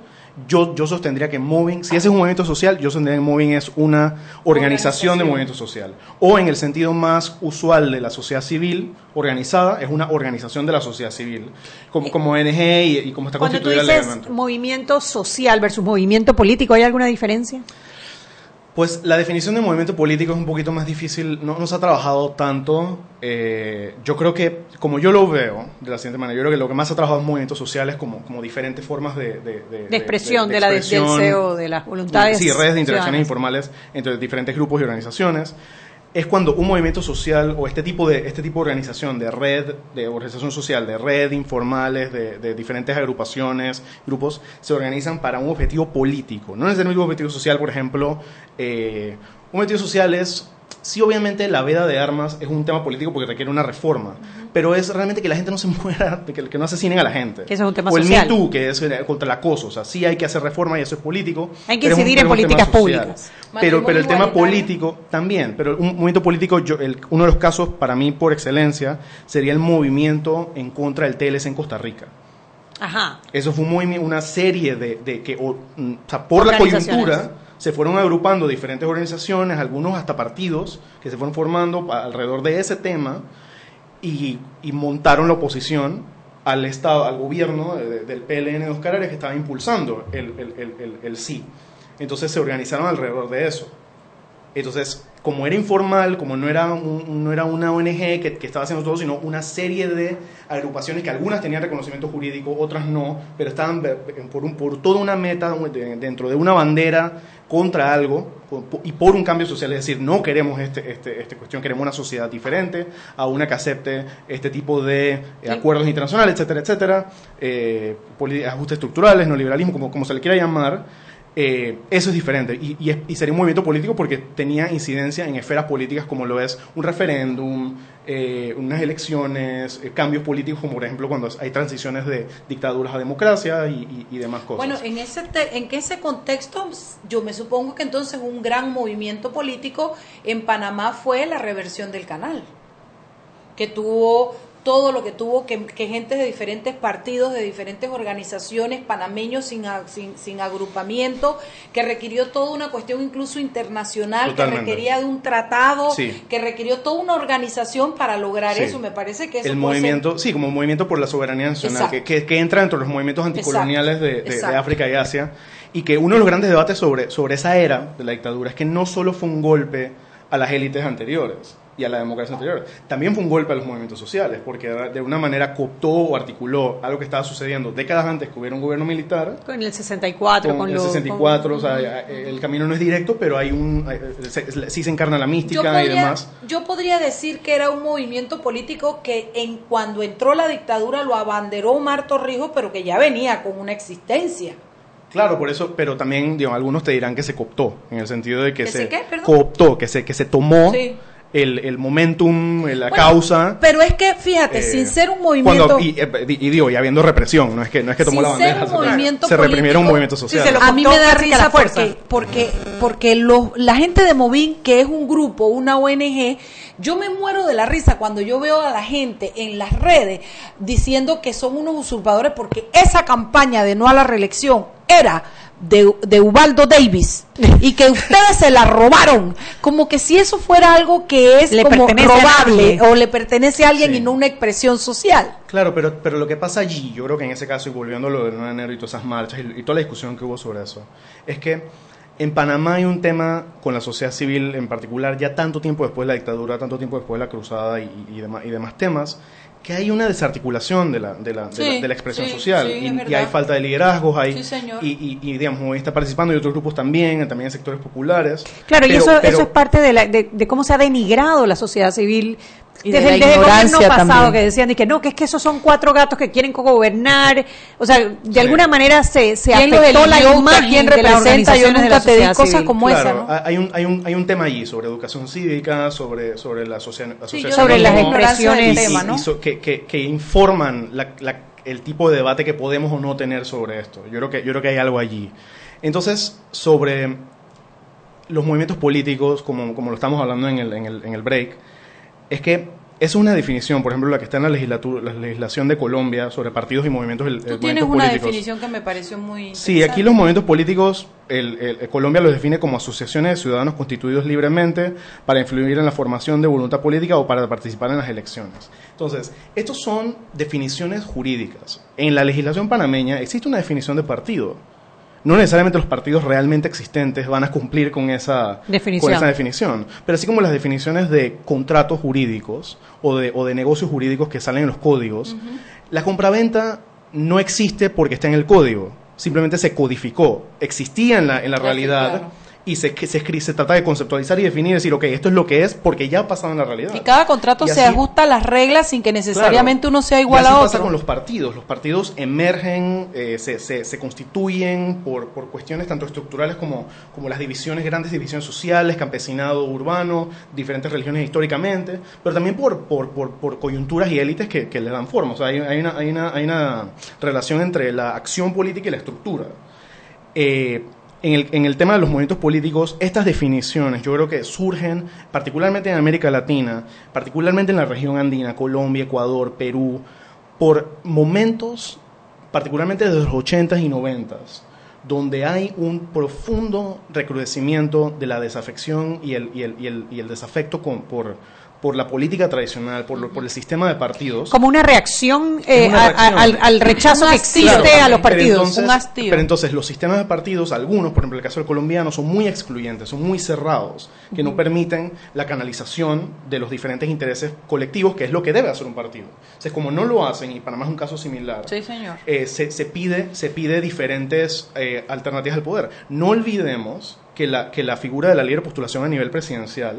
yo, yo sostendría que Moving, si ese es un movimiento social, yo sostendría que Moving es una organización, de movimiento social. O en el sentido más usual de la sociedad civil organizada, es una organización de la sociedad civil, como, como ONG y, como está constituida
legalmente. movimiento social versus movimiento político, ¿hay alguna diferencia?
Pues la definición de movimiento político es un poquito más difícil, no, nos ha trabajado tanto. Eh, yo creo que, como yo lo veo, de la siguiente manera, yo creo que lo que más ha trabajado es movimientos sociales como, como diferentes formas de,
de, expresión de, la deseo, de las voluntades.
Sí, redes de interacciones informales entre diferentes grupos y organizaciones es cuando un movimiento social o este tipo de este tipo de organización de red de organización social de red informales de, diferentes agrupaciones grupos se organizan para un objetivo político. No es el mismo objetivo social por ejemplo eh, un objetivo social es sí, obviamente la veda de armas es un tema político porque requiere una reforma, pero es realmente que la gente no se muera, que, que no asesinen a la gente.
Que eso es un tema
o
el
Me Too, que es eh, contra el acoso. O sea, sí hay que hacer reforma y eso es político.
Hay que incidir en políticas públicas.
Pero, pero el tema político también. Pero un movimiento político, yo, el, uno de los casos para mí por excelencia sería el movimiento en contra del TLC en Costa Rica.
Ajá.
Eso fue muy, una serie de, de que, o, mm, o sea, por la coyuntura se fueron agrupando diferentes organizaciones, algunos hasta partidos, que se fueron formando alrededor de ese tema y, montaron la oposición al Estado, al gobierno del PLN de Oscar Arias que estaba impulsando el, el sí. Entonces se organizaron alrededor de eso. Entonces, como era informal, como no era, no era una ONG que, estaba haciendo todo, sino una serie de agrupaciones que algunas tenían reconocimiento jurídico, otras no, pero estaban por, un, por toda una meta dentro de una bandera contra algo y por un cambio social, es decir, no queremos este, este, este cuestión, queremos una sociedad diferente, a una que acepte este tipo de eh, acuerdos internacionales, etcétera, etcétera, eh, ajustes estructurales, neoliberalismo, como, como se le quiera llamar eh, eso es diferente y, y, sería un movimiento político porque tenía incidencia en esferas políticas como lo es un referéndum, eh, unas elecciones, eh, cambios políticos como por ejemplo cuando hay transiciones de dictaduras a democracia y, demás cosas.
Bueno, en ese, en ese contexto yo me supongo que entonces un gran movimiento político en Panamá fue la reversión del canal que tuvo todo lo que tuvo que, que gente de diferentes partidos, de diferentes organizaciones, panameños sin, sin, sin, agrupamiento, que requirió toda una cuestión incluso internacional, que requería de un tratado, que requirió toda una organización para lograr eso. Me parece que eso
El movimiento, sí, como movimiento por la soberanía nacional, que, que, entra dentro de los movimientos anticoloniales de, de, de, África y Asia, y que uno de los grandes debates sobre, sobre esa era de la dictadura es que no solo fue un golpe a las élites anteriores, y a la democracia anterior. También fue un golpe a los movimientos sociales, porque de una manera cooptó o articuló algo que estaba sucediendo décadas antes que hubiera un gobierno militar.
Con el 64,
con, el 64, o sea, el camino no es directo, pero hay un, sí se encarna la mística y demás.
Yo podría decir que era un movimiento político que en cuando entró la dictadura lo abanderó Omar Torrijos, pero que ya venía con una existencia.
Claro, por eso, pero también digamos, algunos te dirán que se cooptó, en el sentido de que se, cooptó, que se, que se tomó el, el momentum, la causa.
Pero es que, fíjate, sin eh, ser un movimiento.
y, eh, y, digo, y habiendo represión, no es que, no es que tomó la bandera.
se
reprimieron un movimiento social.
a mí me da risa porque, porque, porque los, la gente de Movin, que es un grupo, una ONG, yo me muero de la risa cuando yo veo a la gente en las redes diciendo que son unos usurpadores porque esa campaña de no a la reelección era de, de, Ubaldo Davis y que ustedes se la robaron, como que si eso fuera algo que es como robable o le pertenece a alguien y no una expresión social.
Claro, pero, pero lo que pasa allí, yo creo que en ese caso, y volviendo a lo del 9 de enero y todas esas marchas y, toda la discusión que hubo sobre eso, es que en Panamá hay un tema con la sociedad civil en particular, ya tanto tiempo después de la dictadura, tanto tiempo después de la cruzada y, y, demás, y demás temas, que hay una desarticulación de la, de la, de, la expresión social y, hay falta de liderazgos hay, y, y, digamos hoy está participando y otros grupos también también en sectores populares.
Claro y eso, eso es parte de, la, de, cómo se ha denigrado la sociedad civil
Y
desde,
de la
el- gobierno pasado
también.
que decían y que no, que es que esos son cuatro gatos que quieren gobernar, o sea, de alguna manera se, se
¿Quién los
afectó la imagen
quién
de las
representa? Yo
organizaciones de
nunca
la
te di cosas
civil.
como esa,
Claro,
¿no?
hay, un, hay, un, hay un tema allí sobre educación cívica, sobre, sobre la asocia- asociación.
sobre las expresiones-
y-
tema,
y-
¿no?
y so- que, que, que informan la- la- el tipo de debate que podemos o no tener sobre esto. Yo creo que, yo creo que hay algo allí. Entonces, sobre los movimientos políticos, como, como lo estamos hablando en el, en, el, en el break, es que es una definición, por ejemplo, la que está en la, legislatura, la legislación de Colombia sobre partidos y movimientos,
Tú
movimientos
tienes una
políticos.
definición que me pareció muy
Sí, aquí los movimientos políticos, el, el- el Colombia los define como asociaciones de ciudadanos constituidos libremente para influir en la formación de voluntad política o para participar en las elecciones. Entonces, estos son definiciones jurídicas. En la legislación panameña existe una definición de partido. No necesariamente los partidos realmente existentes van a cumplir con esa
Definición.
con esa definición. Pero así como las definiciones de contratos jurídicos o de, o de negocios jurídicos que salen en los códigos, la compraventa no existe porque está en el código. Simplemente se codificó. Existía en la, en la
sí,
realidad
claro.
Y se, se, se trata de conceptualizar y definir y decir, ok, esto es lo que es porque ya ha pasado en la realidad.
Y cada contrato
Y
se ajusta a las reglas sin que necesariamente
Claro.
uno sea
Y
igual
así
a
pasa
otro.
con los partidos. Los partidos emergen, eh, se, se, se constituyen por, por cuestiones tanto estructurales como, como las divisiones, grandes divisiones sociales, campesinado urbano, diferentes religiones históricamente, pero también por, por, por, por coyunturas y élites que, que le dan forma. O sea, hay, hay una, hay, una, hay una relación entre la acción política y la estructura. Eh, en el, tema de los movimientos políticos, estas definiciones yo creo que surgen particularmente en América Latina, particularmente en la región andina, Colombia, Ecuador, Perú, por momentos, particularmente desde los 80s y 90s, donde hay un profundo recrudecimiento de la desafección y el, desafecto por, por la política tradicional, por, lo- por el sistema de partidos.
Como una reacción, eh, a- a- al, al rechazo que existe a los
Pero
partidos.
entonces,
un hastío.
pero entonces los sistemas de partidos, algunos, por ejemplo el caso del colombiano, son muy excluyentes, son muy cerrados, que no permiten la canalización de los diferentes intereses colectivos, que es lo que debe hacer un partido. Entonces, como no lo hacen, y Panamá es un caso similar,
Sí, señor.
eh, se, se pide, se pide diferentes eh, alternativas al poder. No olvidemos que la, que la figura de la libre postulación a nivel presidencial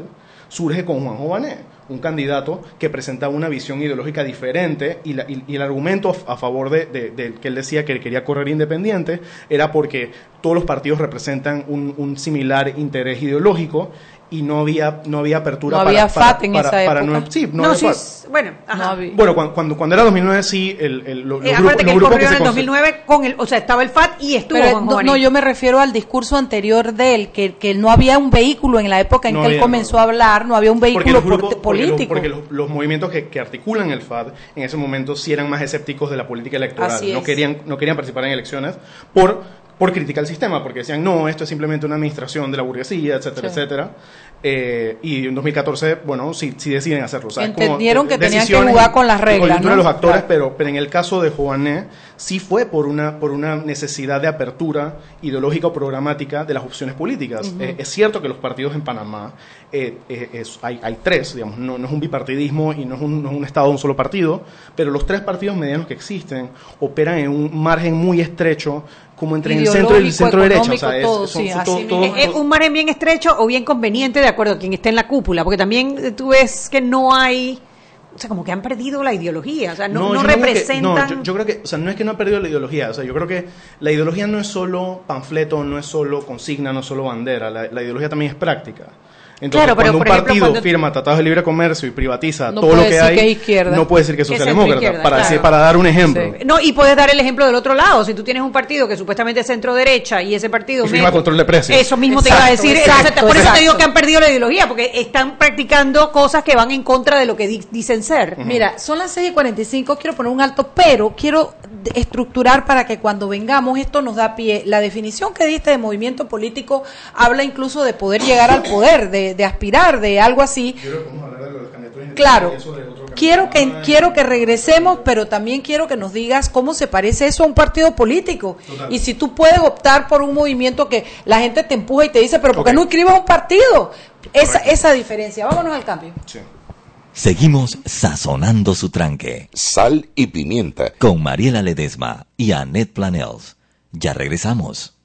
surge con Juan Jované, un candidato que presentaba una visión ideológica diferente y, la- y- el argumento a, favor de, que él decía que quería correr independiente era porque todos los partidos representan un, un similar interés ideológico y no había, no había apertura
No
para,
había
para-
FAT en
para-
esa
para
época.
nue- sí, no
No,
había
sí,
FAT.
bueno, ajá.
Bueno, cuando, cuando, cuando era 2009 sí, el, el- lo- los,
Eh,
grupos-
que
los
él
grupos
corrió en
se
el
conce-
2009 con el, o sea, estaba el FAT y estuvo
Pero, no, no, yo me refiero al discurso anterior de él, que, que no había un vehículo en la época en
No
que él
había,
comenzó a hablar, no había un
porque
vehículo
los grupos-
por-
porque los-
político.
Porque, los, los movimientos que, que articulan el FAD en ese momento sí eran más escépticos de la política electoral.
Así
No
es.
querían, no querían participar en elecciones por, por criticar el sistema, porque decían, no, esto es simplemente una administración de la burguesía, etcétera,
Sí.
etcétera. Eh, y en 2014, bueno, sí, sí deciden hacerlo. O sea, es como,
Entendieron que tenían que jugar con las reglas,
de
¿no?
los actores,
Claro.
pero, pero en el caso de Joané sí fue por una, por una necesidad de apertura ideológica o programática de las opciones políticas. Eh, es cierto que los partidos en Panamá, eh, eh, es- hay, hay tres, digamos, no, no es un bipartidismo y no es un, no es un estado de un solo partido, pero los tres partidos medianos que existen operan en un margen muy estrecho, como entre el centro y el centro derecha. O sea,
económico, todo,
es, son-
sí,
son
así
todo-
mismo.
todo-
Es un margen bien estrecho o bien conveniente de acuerdo a quien esté en la cúpula, porque también eh, tú ves que no hay, o sea, como que han perdido la ideología, o sea, no, no,
que-
representan...
no, yo, yo creo que, o sea, no es que no ha perdido la ideología, o sea, yo creo que la ideología no es solo panfleto, no es solo consigna, no es solo bandera, la, la ideología también es práctica. Entonces,
Claro, pero,
cuando un
ejemplo,
partido
cuando-
firma tratados de libre comercio y privatiza
No
todo lo
puede
que
decir
hay,
que es izquierda.
no puede decir que es socialdemócrata, para,
claro.
decir- para dar un ejemplo.
No, y puedes dar el ejemplo del otro lado. Si tú tienes un partido que supuestamente es centro derecha y ese partido
Y firma
me-
control de precios.
Eso mismo te iba a decir.
exacto,
por eso te digo que han perdido la ideología, porque están practicando cosas que van en contra de lo que di- dicen ser.
Mira, son las 6 y 45, quiero poner un alto, pero quiero estructurar para que cuando vengamos esto nos da pie. La definición que diste de movimiento político habla incluso de poder llegar al poder, de, de aspirar, de algo así. Claro, quiero que, quiero que regresemos, pero también quiero que nos digas cómo se parece eso a un partido político. Y si tú puedes optar por un movimiento que la gente te empuja y te dice, pero ¿por qué
Ok.
no escribes un partido? Esa, esa diferencia. Vámonos al cambio.
Seguimos sazonando su tranque.
Sal y pimienta.
Con Mariela Ledesma y Annette Planels. Ya regresamos.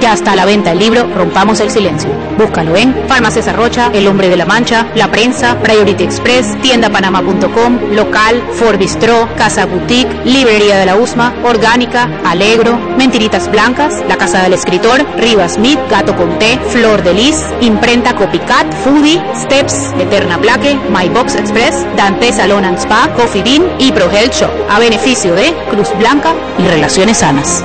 Ya está a la venta el libro Rompamos el Silencio. Búscalo en Farmacias Arrocha, El Hombre de la Mancha, La Prensa, Priority Express, tiendapanama.com, Local, For Bistro, Casa Boutique, Librería de la Usma, Orgánica, Alegro, Mentiritas Blancas, La Casa del Escritor, Rivas Smith, Gato con Té, Flor de Lis, Imprenta Copycat, Foodie, Steps, Eterna Plaque, My Box Express, Dante Salon and Spa, Coffee Bean y Pro Health Shop, a beneficio de Cruz Blanca y Relaciones Sanas.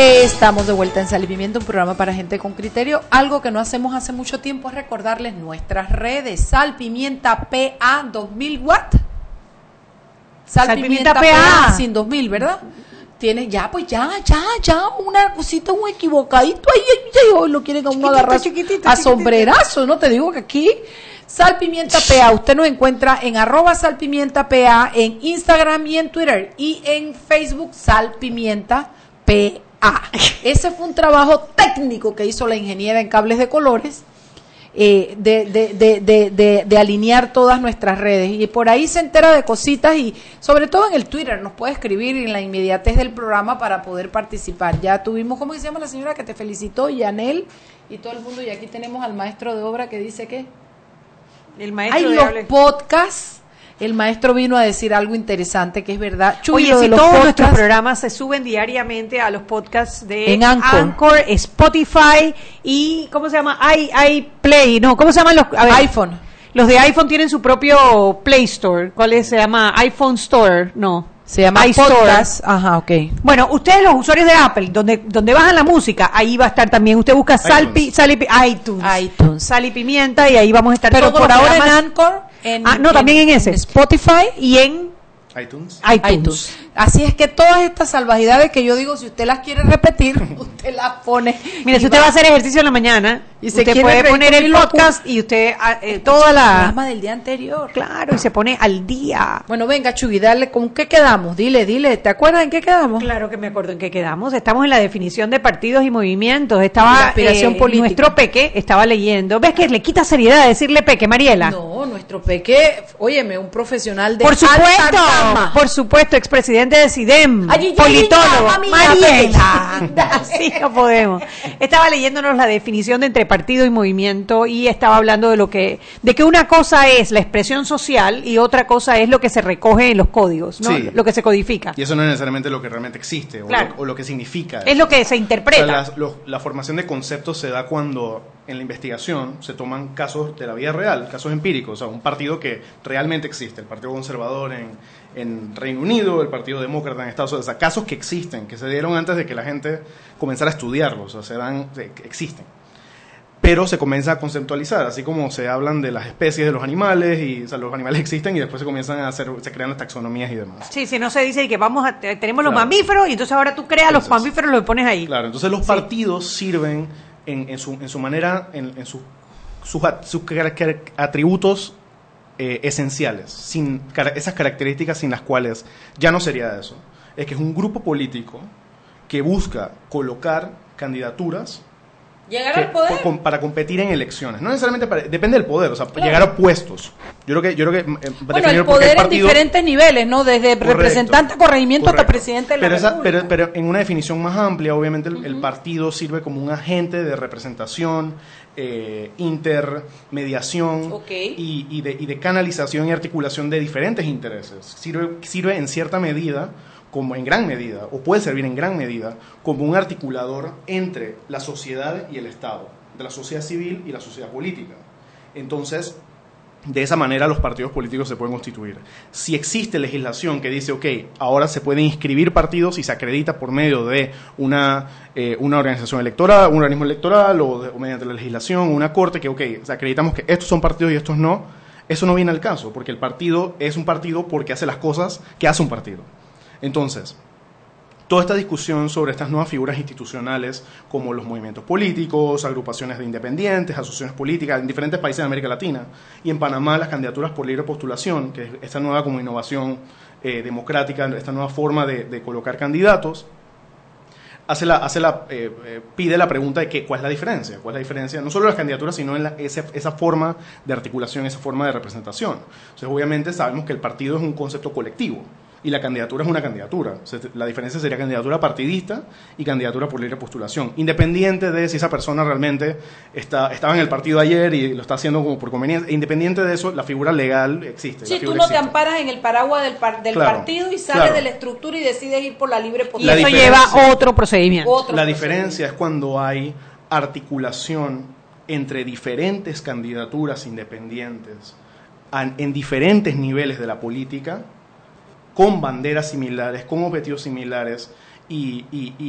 Estamos de vuelta en Salivimiento, un programa para gente con criterio. Algo que no hacemos hace mucho tiempo es recordarles nuestras redes. Sal Pimienta PA 2000 watt. Sal, Pimienta, PA. sin 2000, ¿verdad? Tiene ya, pues ya, ya, ya, una cosita, un equivocadito ahí, ahí, lo quieren a uno agarrar a sombrerazo, ¿no? Te digo que aquí Sal Pimienta PA. Usted nos encuentra en arroba Sal Pimienta PA, en Instagram y en Twitter. Y en Facebook Sal Pimienta PA. Ese fue un trabajo técnico que hizo la ingeniera en cables de colores. eh, de, de, de, de, de- de alinear todas nuestras redes y por ahí se entera de cositas y sobre todo en el Twitter nos puede escribir en la inmediatez del programa para poder participar. Ya tuvimos, ¿cómo se llama la señora que te felicitó? Yanel y todo el mundo y aquí tenemos al maestro de obra que dice que
El maestro
hay
de
los podcasts. El maestro vino a decir algo interesante que es verdad. Chuy,
Oye, si todos nuestros programas se suben diariamente a los podcasts de
En Anchor.
Spotify y ¿cómo se llama? i iPlay, no, ¿cómo se llaman los a ver,
iPhone?
Los de iPhone tienen su propio Play Store. ¿Cuál es? Se llama iPhone Store. No.
Se llama
iStore.
Podcast. Ajá, ok.
Bueno, ustedes los usuarios de Apple, donde, donde bajan la música, ahí va a estar también. Usted busca sal, pi- sal y iTunes.
iTunes.
Sal y pimienta y ahí vamos a estar
Pero
todos
por
los
ahora en. Anchor, en,
Ah, no, también en ese.
Spotify
y en
iTunes.
iTunes.
Así es que todas estas salvajidades que yo digo, si usted las quiere repetir, usted las pone.
Mire, si usted
va-
a hacer ejercicio en la mañana,
Y se
usted puede poner el podcast y usted ah, eh, toda
el
la...
programa del día anterior.
Claro, y se pone al día.
Bueno, venga, Chuy, dale, ¿con qué quedamos? Dile, dile, ¿te acuerdas en qué quedamos?
Claro que me acuerdo en qué quedamos. Estamos en la definición de partidos y movimientos. Estaba
la aspiración
eh,
política.
nuestro peque, estaba leyendo. ¿Ves que le quita seriedad decirle peque, Mariela?
No, nuestro peque, óyeme, un profesional de
Por
alta
supuesto,
gama.
por supuesto, expresidente de SIDEM,
Ay,
politólogo, Mariela. Así no podemos. Estaba leyéndonos la definición de entre partido y movimiento y estaba hablando de lo que, de que una cosa es la expresión social y otra cosa es lo que se recoge en los códigos, ¿no?
Sí.
Lo que se codifica.
Y eso no es necesariamente lo que realmente existe o,
Claro.
lo, o lo que significa.
Es lo que se
O
interpreta.
sea, los- la formación de conceptos se da cuando en la investigación se toman casos de la vida real, casos empíricos, o sea, un partido que realmente existe, el Partido Conservador en, en Reino Unido, el Partido Demócrata en Estados Unidos, o sea, casos que existen, que se dieron antes de que la gente comenzara a estudiarlos, o sea, se dan, existen. Pero se comienza a conceptualizar, así como se hablan de las especies de los animales, y o sea, los animales existen y después se comienzan a hacer, se crean las taxonomías y demás.
Sí, si no se dice que vamos a, te- tenemos los
Claro.
mamíferos y entonces ahora tú creas los mamíferos y los pones ahí.
Claro, entonces los partidos sirven en, en su, en su manera, en, en su- sus, sus atributos eh, esenciales, sin esas características sin las cuales ya no sería eso. Es que es un grupo político que busca colocar candidaturas
Llegar
que-
al poder.
con- para competir en elecciones. No necesariamente para, depende del poder, o sea, llegar a puestos. Yo creo que, yo creo que eh,
Bueno, el poder en
partido-
diferentes niveles, ¿no? Desde
Correcto.
representante a corregimiento hasta presidente de la
pero, esa- pero, pero en una definición más amplia, obviamente el, el partido sirve como un agente de representación, eh, intermediación y, y de, y de canalización y articulación de diferentes intereses. Sirve, sirve en cierta medida, como en gran medida, o puede servir en gran medida, como un articulador entre la sociedad y el Estado, de la sociedad civil y la sociedad política. Entonces, de esa manera los partidos políticos se pueden constituir. Si existe legislación que dice, ok, ahora se pueden inscribir partidos y se acredita por medio de una, eh, una organización electoral, un organismo electoral o, o mediante la legislación, una corte que, ok, acreditamos que estos son partidos y estos no, eso no viene al caso, porque el partido es un partido porque hace las cosas que hace un partido. Entonces, toda esta discusión sobre estas nuevas figuras institucionales como los movimientos políticos, agrupaciones de independientes, asociaciones políticas en diferentes países de América Latina y en Panamá las candidaturas por libre postulación, que es esta nueva como innovación eh, democrática, esta nueva forma de, colocar candidatos, eh, eh, pide la pregunta de que, cuál es la diferencia, cuál es la diferencia, no solo en las candidaturas, sino en la- ese- esa forma de articulación, esa forma de representación. Entonces, obviamente sabemos que el partido es un concepto colectivo y la candidatura es una candidatura. O sea, la diferencia sería candidatura partidista y candidatura por libre postulación, independiente de si esa persona realmente está, estaba en el partido ayer y lo está haciendo como por conveniencia. Independiente de eso, la figura legal existe.
Si tú
figura
no te amparas en el paraguas del, par- del
Claro,
partido y sales
claro.
de la estructura y decides ir por la libre
Y
postulación.
eso
diferencia-
lleva otro procedimiento.
Otro
La
procedimiento.
diferencia es cuando hay articulación entre diferentes candidaturas independientes en diferentes niveles de la política, con banderas similares, con objetivos similares y,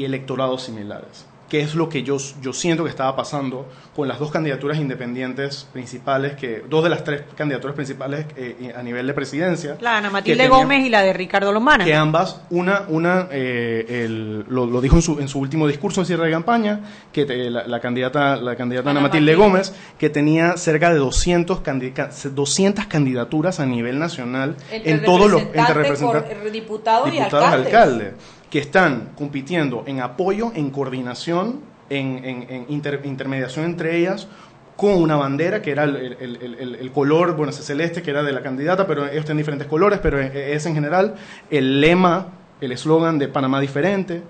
electorados similares. Que es lo que yo, yo siento que estaba pasando con las dos candidaturas independientes principales, que dos de las tres candidaturas principales eh, a nivel de presidencia.
La de Ana Matilde
tenían-
Gómez y la de Ricardo Lomana.
que ambas, una, una eh, el- lo, lo dijo en su, en su último discurso en cierre de campaña, que la, la candidata, la candidata Ana,
Ana
Matilde,
Matilde.
Gómez, que tenía cerca de 200, candi- ca- 200 candidaturas a nivel nacional
Entre
en todos los entre
diputados, y alcaldes.
alcaldes, que están compitiendo en apoyo, en coordinación, en, en- inter- intermediación entre ellas, con una bandera que era el color, bueno, ese celeste que era de la candidata, pero ellos tienen diferentes colores, pero es en general el lema, el eslogan de Panamá diferente.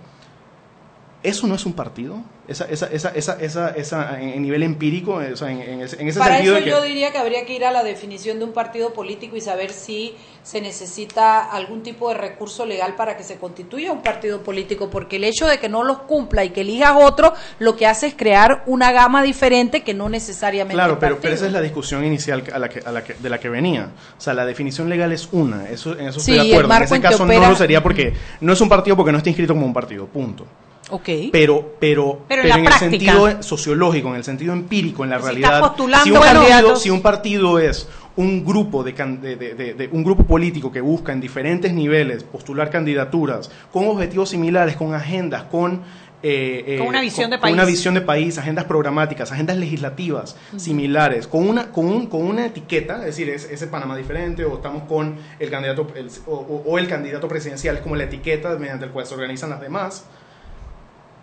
¿Eso no es un partido? Esa, esa, esa, esa, esa, esa en nivel empírico, o sea, en, en ese, en ese
Para
sentido
eso
que...
yo diría que habría que ir a la definición de un partido político y saber si se necesita algún tipo de recurso legal para que se constituya un partido político, porque el hecho de que no los cumpla y que elijas otro, lo que hace es crear una gama diferente que no necesariamente
Claro, pero, pero esa es la discusión inicial a la que, a la que- de la que venía. O sea, la definición legal es una, eso, en eso estoy de acuerdo. En ese caso
opera-
no lo sería porque no es un partido porque no está inscrito como un partido, punto.
Ok.
Pero, pero,
Pero
pero,
en
el sentido sociológico, en el sentido empírico, en la
Si
realidad, si un, partido, si un partido es un grupo de, de- de- un grupo político que busca en diferentes niveles postular candidaturas con objetivos similares, con agendas, con eh, eh,
Con una visión de
con una
país.
visión de país, agendas programáticas, agendas legislativas similares, con una, con, un- con una etiqueta, es decir, es, ese Panamá diferente, o estamos con el candidato, el- o, o- o el candidato presidencial, es como la etiqueta mediante la cual se organizan las demás.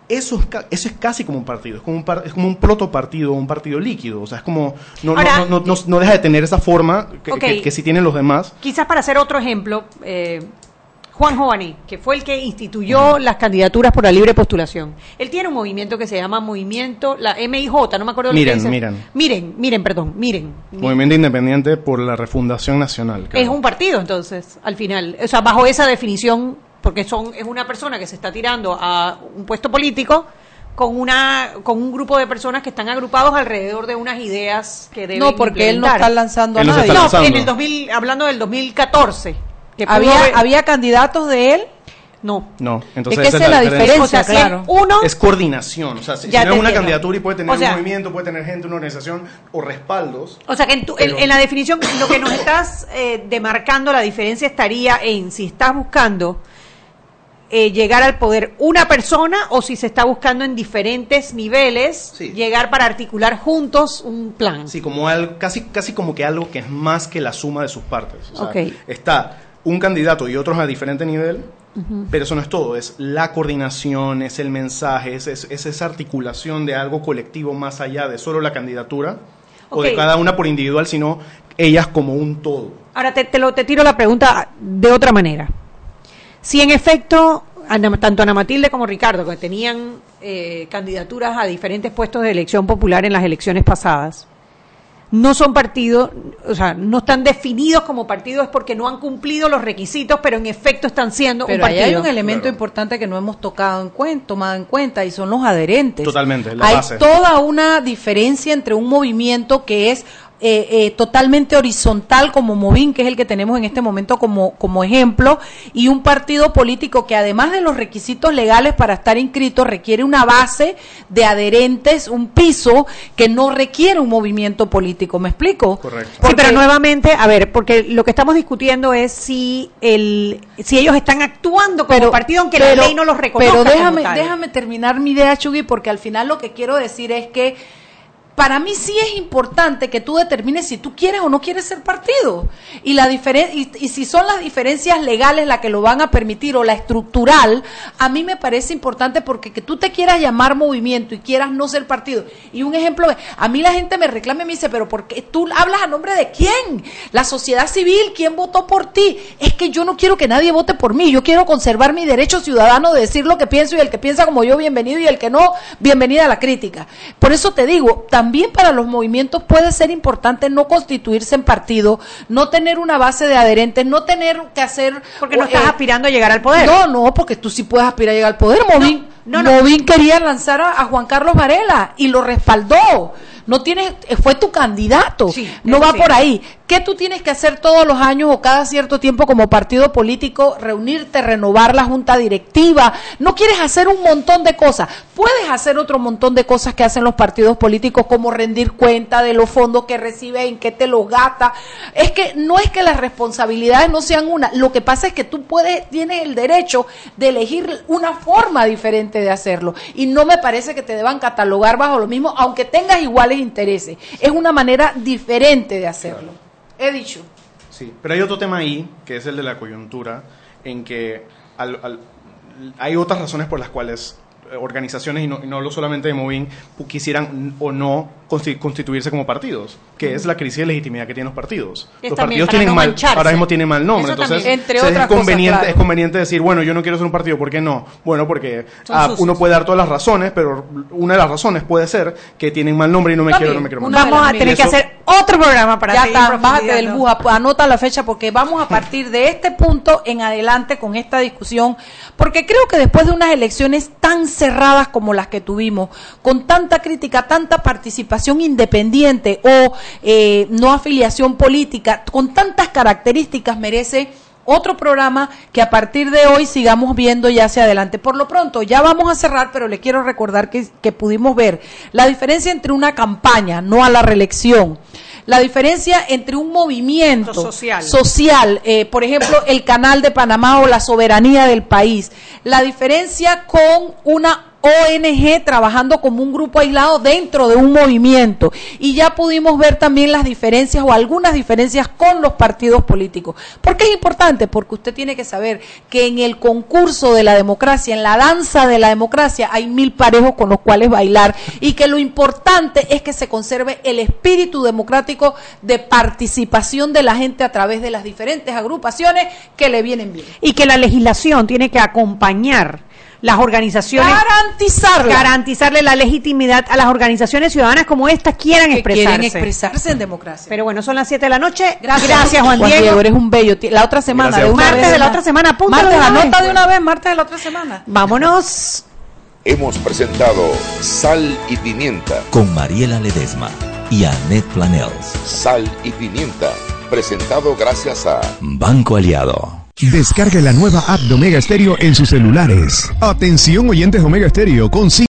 Eso es, eso es casi como un partido, es como un, par- es como un protopartido, un partido líquido, o sea, es como, no, no-
Ahora-
no, no, no- no deja de tener esa forma que,
Ok.
que, que sí tienen los demás.
Quizás para hacer otro ejemplo, eh, Juan Jovaní, que fue el que instituyó las candidaturas por la libre postulación. Él tiene un movimiento que se llama Movimiento, la MIJ, no me acuerdo lo que
Miren, miren.
Miren, miren, perdón, miren.
Movimiento Independiente por la Refundación Nacional.
Es un partido, entonces, al final. O sea, bajo esa definición, porque son es una persona que se está tirando a un puesto político con una con un grupo de personas que están agrupados alrededor de unas ideas que deben
No, porque él no está lanzando a
Él
nadie.
está
No,
lanzando.
en el 2000, hablando del 2014. Que
¿Había,
haber-
¿Había candidatos de él?
No.
No, entonces
es que esa es la diferencia,
O sea, si
claro.
es uno,
Es coordinación, o sea, si,
Ya
si no es una
entiendo.
candidatura y puede tener
O sea-
un movimiento, puede tener gente, una organización o respaldos.
o sea que en, tu- en la definición, lo que nos estás eh, demarcando, la diferencia estaría en si estás buscando eh, llegar al poder una persona o si se está buscando en diferentes niveles
Sí.
llegar para articular juntos un plan.
Sí, como algo, casi, casi como que algo que es más que la suma de sus partes. O sea. Está un candidato y otros a diferente nivel, pero eso no es todo, es la coordinación, es el mensaje, es, es- es esa articulación de algo colectivo más allá de solo la candidatura o de cada una por individual, sino ellas como un todo.
Ahora te, te lo, te tiro la pregunta de otra manera. Si en efecto, tanto Ana Matilde como Ricardo, que tenían eh, candidaturas a diferentes puestos de elección popular en las elecciones pasadas, no son partidos, o sea, no están definidos como partidos es porque no han cumplido los requisitos, pero en efecto están siendo
Pero
un
ahí
partido.
hay un elemento
Claro.
importante que no hemos tocado en cuenta, tomado en cuenta, y son los adherentes.
Totalmente, la
hay
base.
toda una diferencia entre un movimiento que es eh, eh, totalmente horizontal como Movin, que es el que tenemos en este momento como, como ejemplo, y un partido político que además de los requisitos legales para estar inscrito requiere una base de adherentes, un piso que no requiere un movimiento político. ¿Me explico?
Correcto.
Sí, pero nuevamente, a ver, porque lo que estamos discutiendo es si el si ellos están actuando como partido aunque la ley no los reconozca.
Pero
como
déjame,
tal.
déjame terminar mi idea, Chugui, porque al final lo que quiero decir es que para mí sí es importante que tú determines si tú quieres o no quieres ser partido. Y, la y, y si son las diferencias legales las que lo van a permitir o la estructural, a mí me parece importante porque que tú te quieras llamar movimiento y quieras no ser partido. Y un ejemplo, a mí la gente me reclama y me dice, pero ¿por qué tú hablas a nombre de quién? La sociedad civil, ¿quién votó por ti? Es que yo no quiero que nadie vote por mí, yo quiero conservar mi derecho ciudadano de decir lo que pienso y el que piensa como yo, bienvenido, y el que no, bienvenida a la crítica. Por eso te digo, también para los movimientos puede ser importante no constituirse en partido, no tener una base de adherentes, no tener que hacer...
Porque no
eh,
estás aspirando a llegar al poder.
No, no, porque tú sí puedes aspirar a llegar al poder. Movín,
no, no.
Movín quería lanzar a, a Juan Carlos Varela y lo respaldó. No tienes, eh, fue tu candidato.
Sí,
no va
sí.
por ahí. ¿Qué tú tienes que hacer todos los años o cada cierto tiempo como partido político? Reunirte, renovar la junta directiva. No quieres hacer un montón de cosas. Puedes hacer otro montón de cosas que hacen los partidos políticos, como rendir cuenta de los fondos que recibes, en qué te los gasta. Es que no es que las responsabilidades no sean una. Lo que pasa es que tú puedes, tienes el derecho de elegir una forma diferente de hacerlo. Y no me parece que te deban catalogar bajo lo mismo, aunque tengas iguales intereses. Es una manera diferente de hacerlo. He dicho.
Sí, pero hay otro tema ahí, que es el de la coyuntura, en que hay otras razones por las cuales eh, organizaciones, y no, y no solamente de Movin, quisieran o no constituirse como partidos, que es la crisis de legitimidad que tienen los partidos.
Es
los partidos tienen
no
mal,
mancharse.
ahora mismo tienen mal nombre,
Eso
entonces.
Entre
es conveniente
cosas, claro.
es conveniente decir, bueno, yo no quiero ser un partido, ¿por qué no? Bueno, porque ah, uno puede dar todas las razones, pero una de las razones puede ser que tienen mal nombre y no me quiero, no me quiero
Vamos a tener que hacer otro programa para
ya está, bájate del bus, anota la fecha porque vamos a partir de este punto en adelante con esta discusión, porque creo que después de unas elecciones tan cerradas como las que tuvimos, con tanta crítica, tanta participación independiente o eh, no afiliación política, con tantas características, merece otro programa que a partir de hoy sigamos viendo ya hacia adelante. Por lo pronto, ya vamos a cerrar, pero le quiero recordar que, que pudimos ver la diferencia entre una campaña, no a la reelección, la diferencia entre un movimiento
Social.
social, eh, por ejemplo, el canal de Panamá o la soberanía del país, la diferencia con una ONG trabajando como un grupo aislado dentro de un movimiento. Y ya pudimos ver también las diferencias o algunas diferencias con los partidos políticos. ¿Por qué es importante? Porque usted tiene que saber que en el concurso de la democracia, en la danza de la democracia, hay mil parejos con los cuales bailar y que lo importante es que se conserve el espíritu democrático de participación de la gente a través de las diferentes agrupaciones que le vienen bien.
Y que la legislación tiene que acompañar las organizaciones.
Garantizarla.
Garantizarle la legitimidad a las organizaciones ciudadanas como estas quieran
que
expresarse.
quieren expresarse en democracia.
Pero bueno, son las 7 de la noche.
Gracias,
Juan, Diego.
Eres un bello. La otra semana,
Gracias.
de una
Martes
vez,
de la otra semana, apúntalo
Martes, anota
vez.
de una vez, martes de la otra semana.
Vámonos.
Hemos presentado Sal y Pimienta.
Con Mariela Ledesma y Annette Planels.
Sal y Pimienta. Presentado gracias a
Banco Aliado.
Descargue la nueva app de Omega Stereo en sus celulares. Atención oyentes Omega Stereo, consigue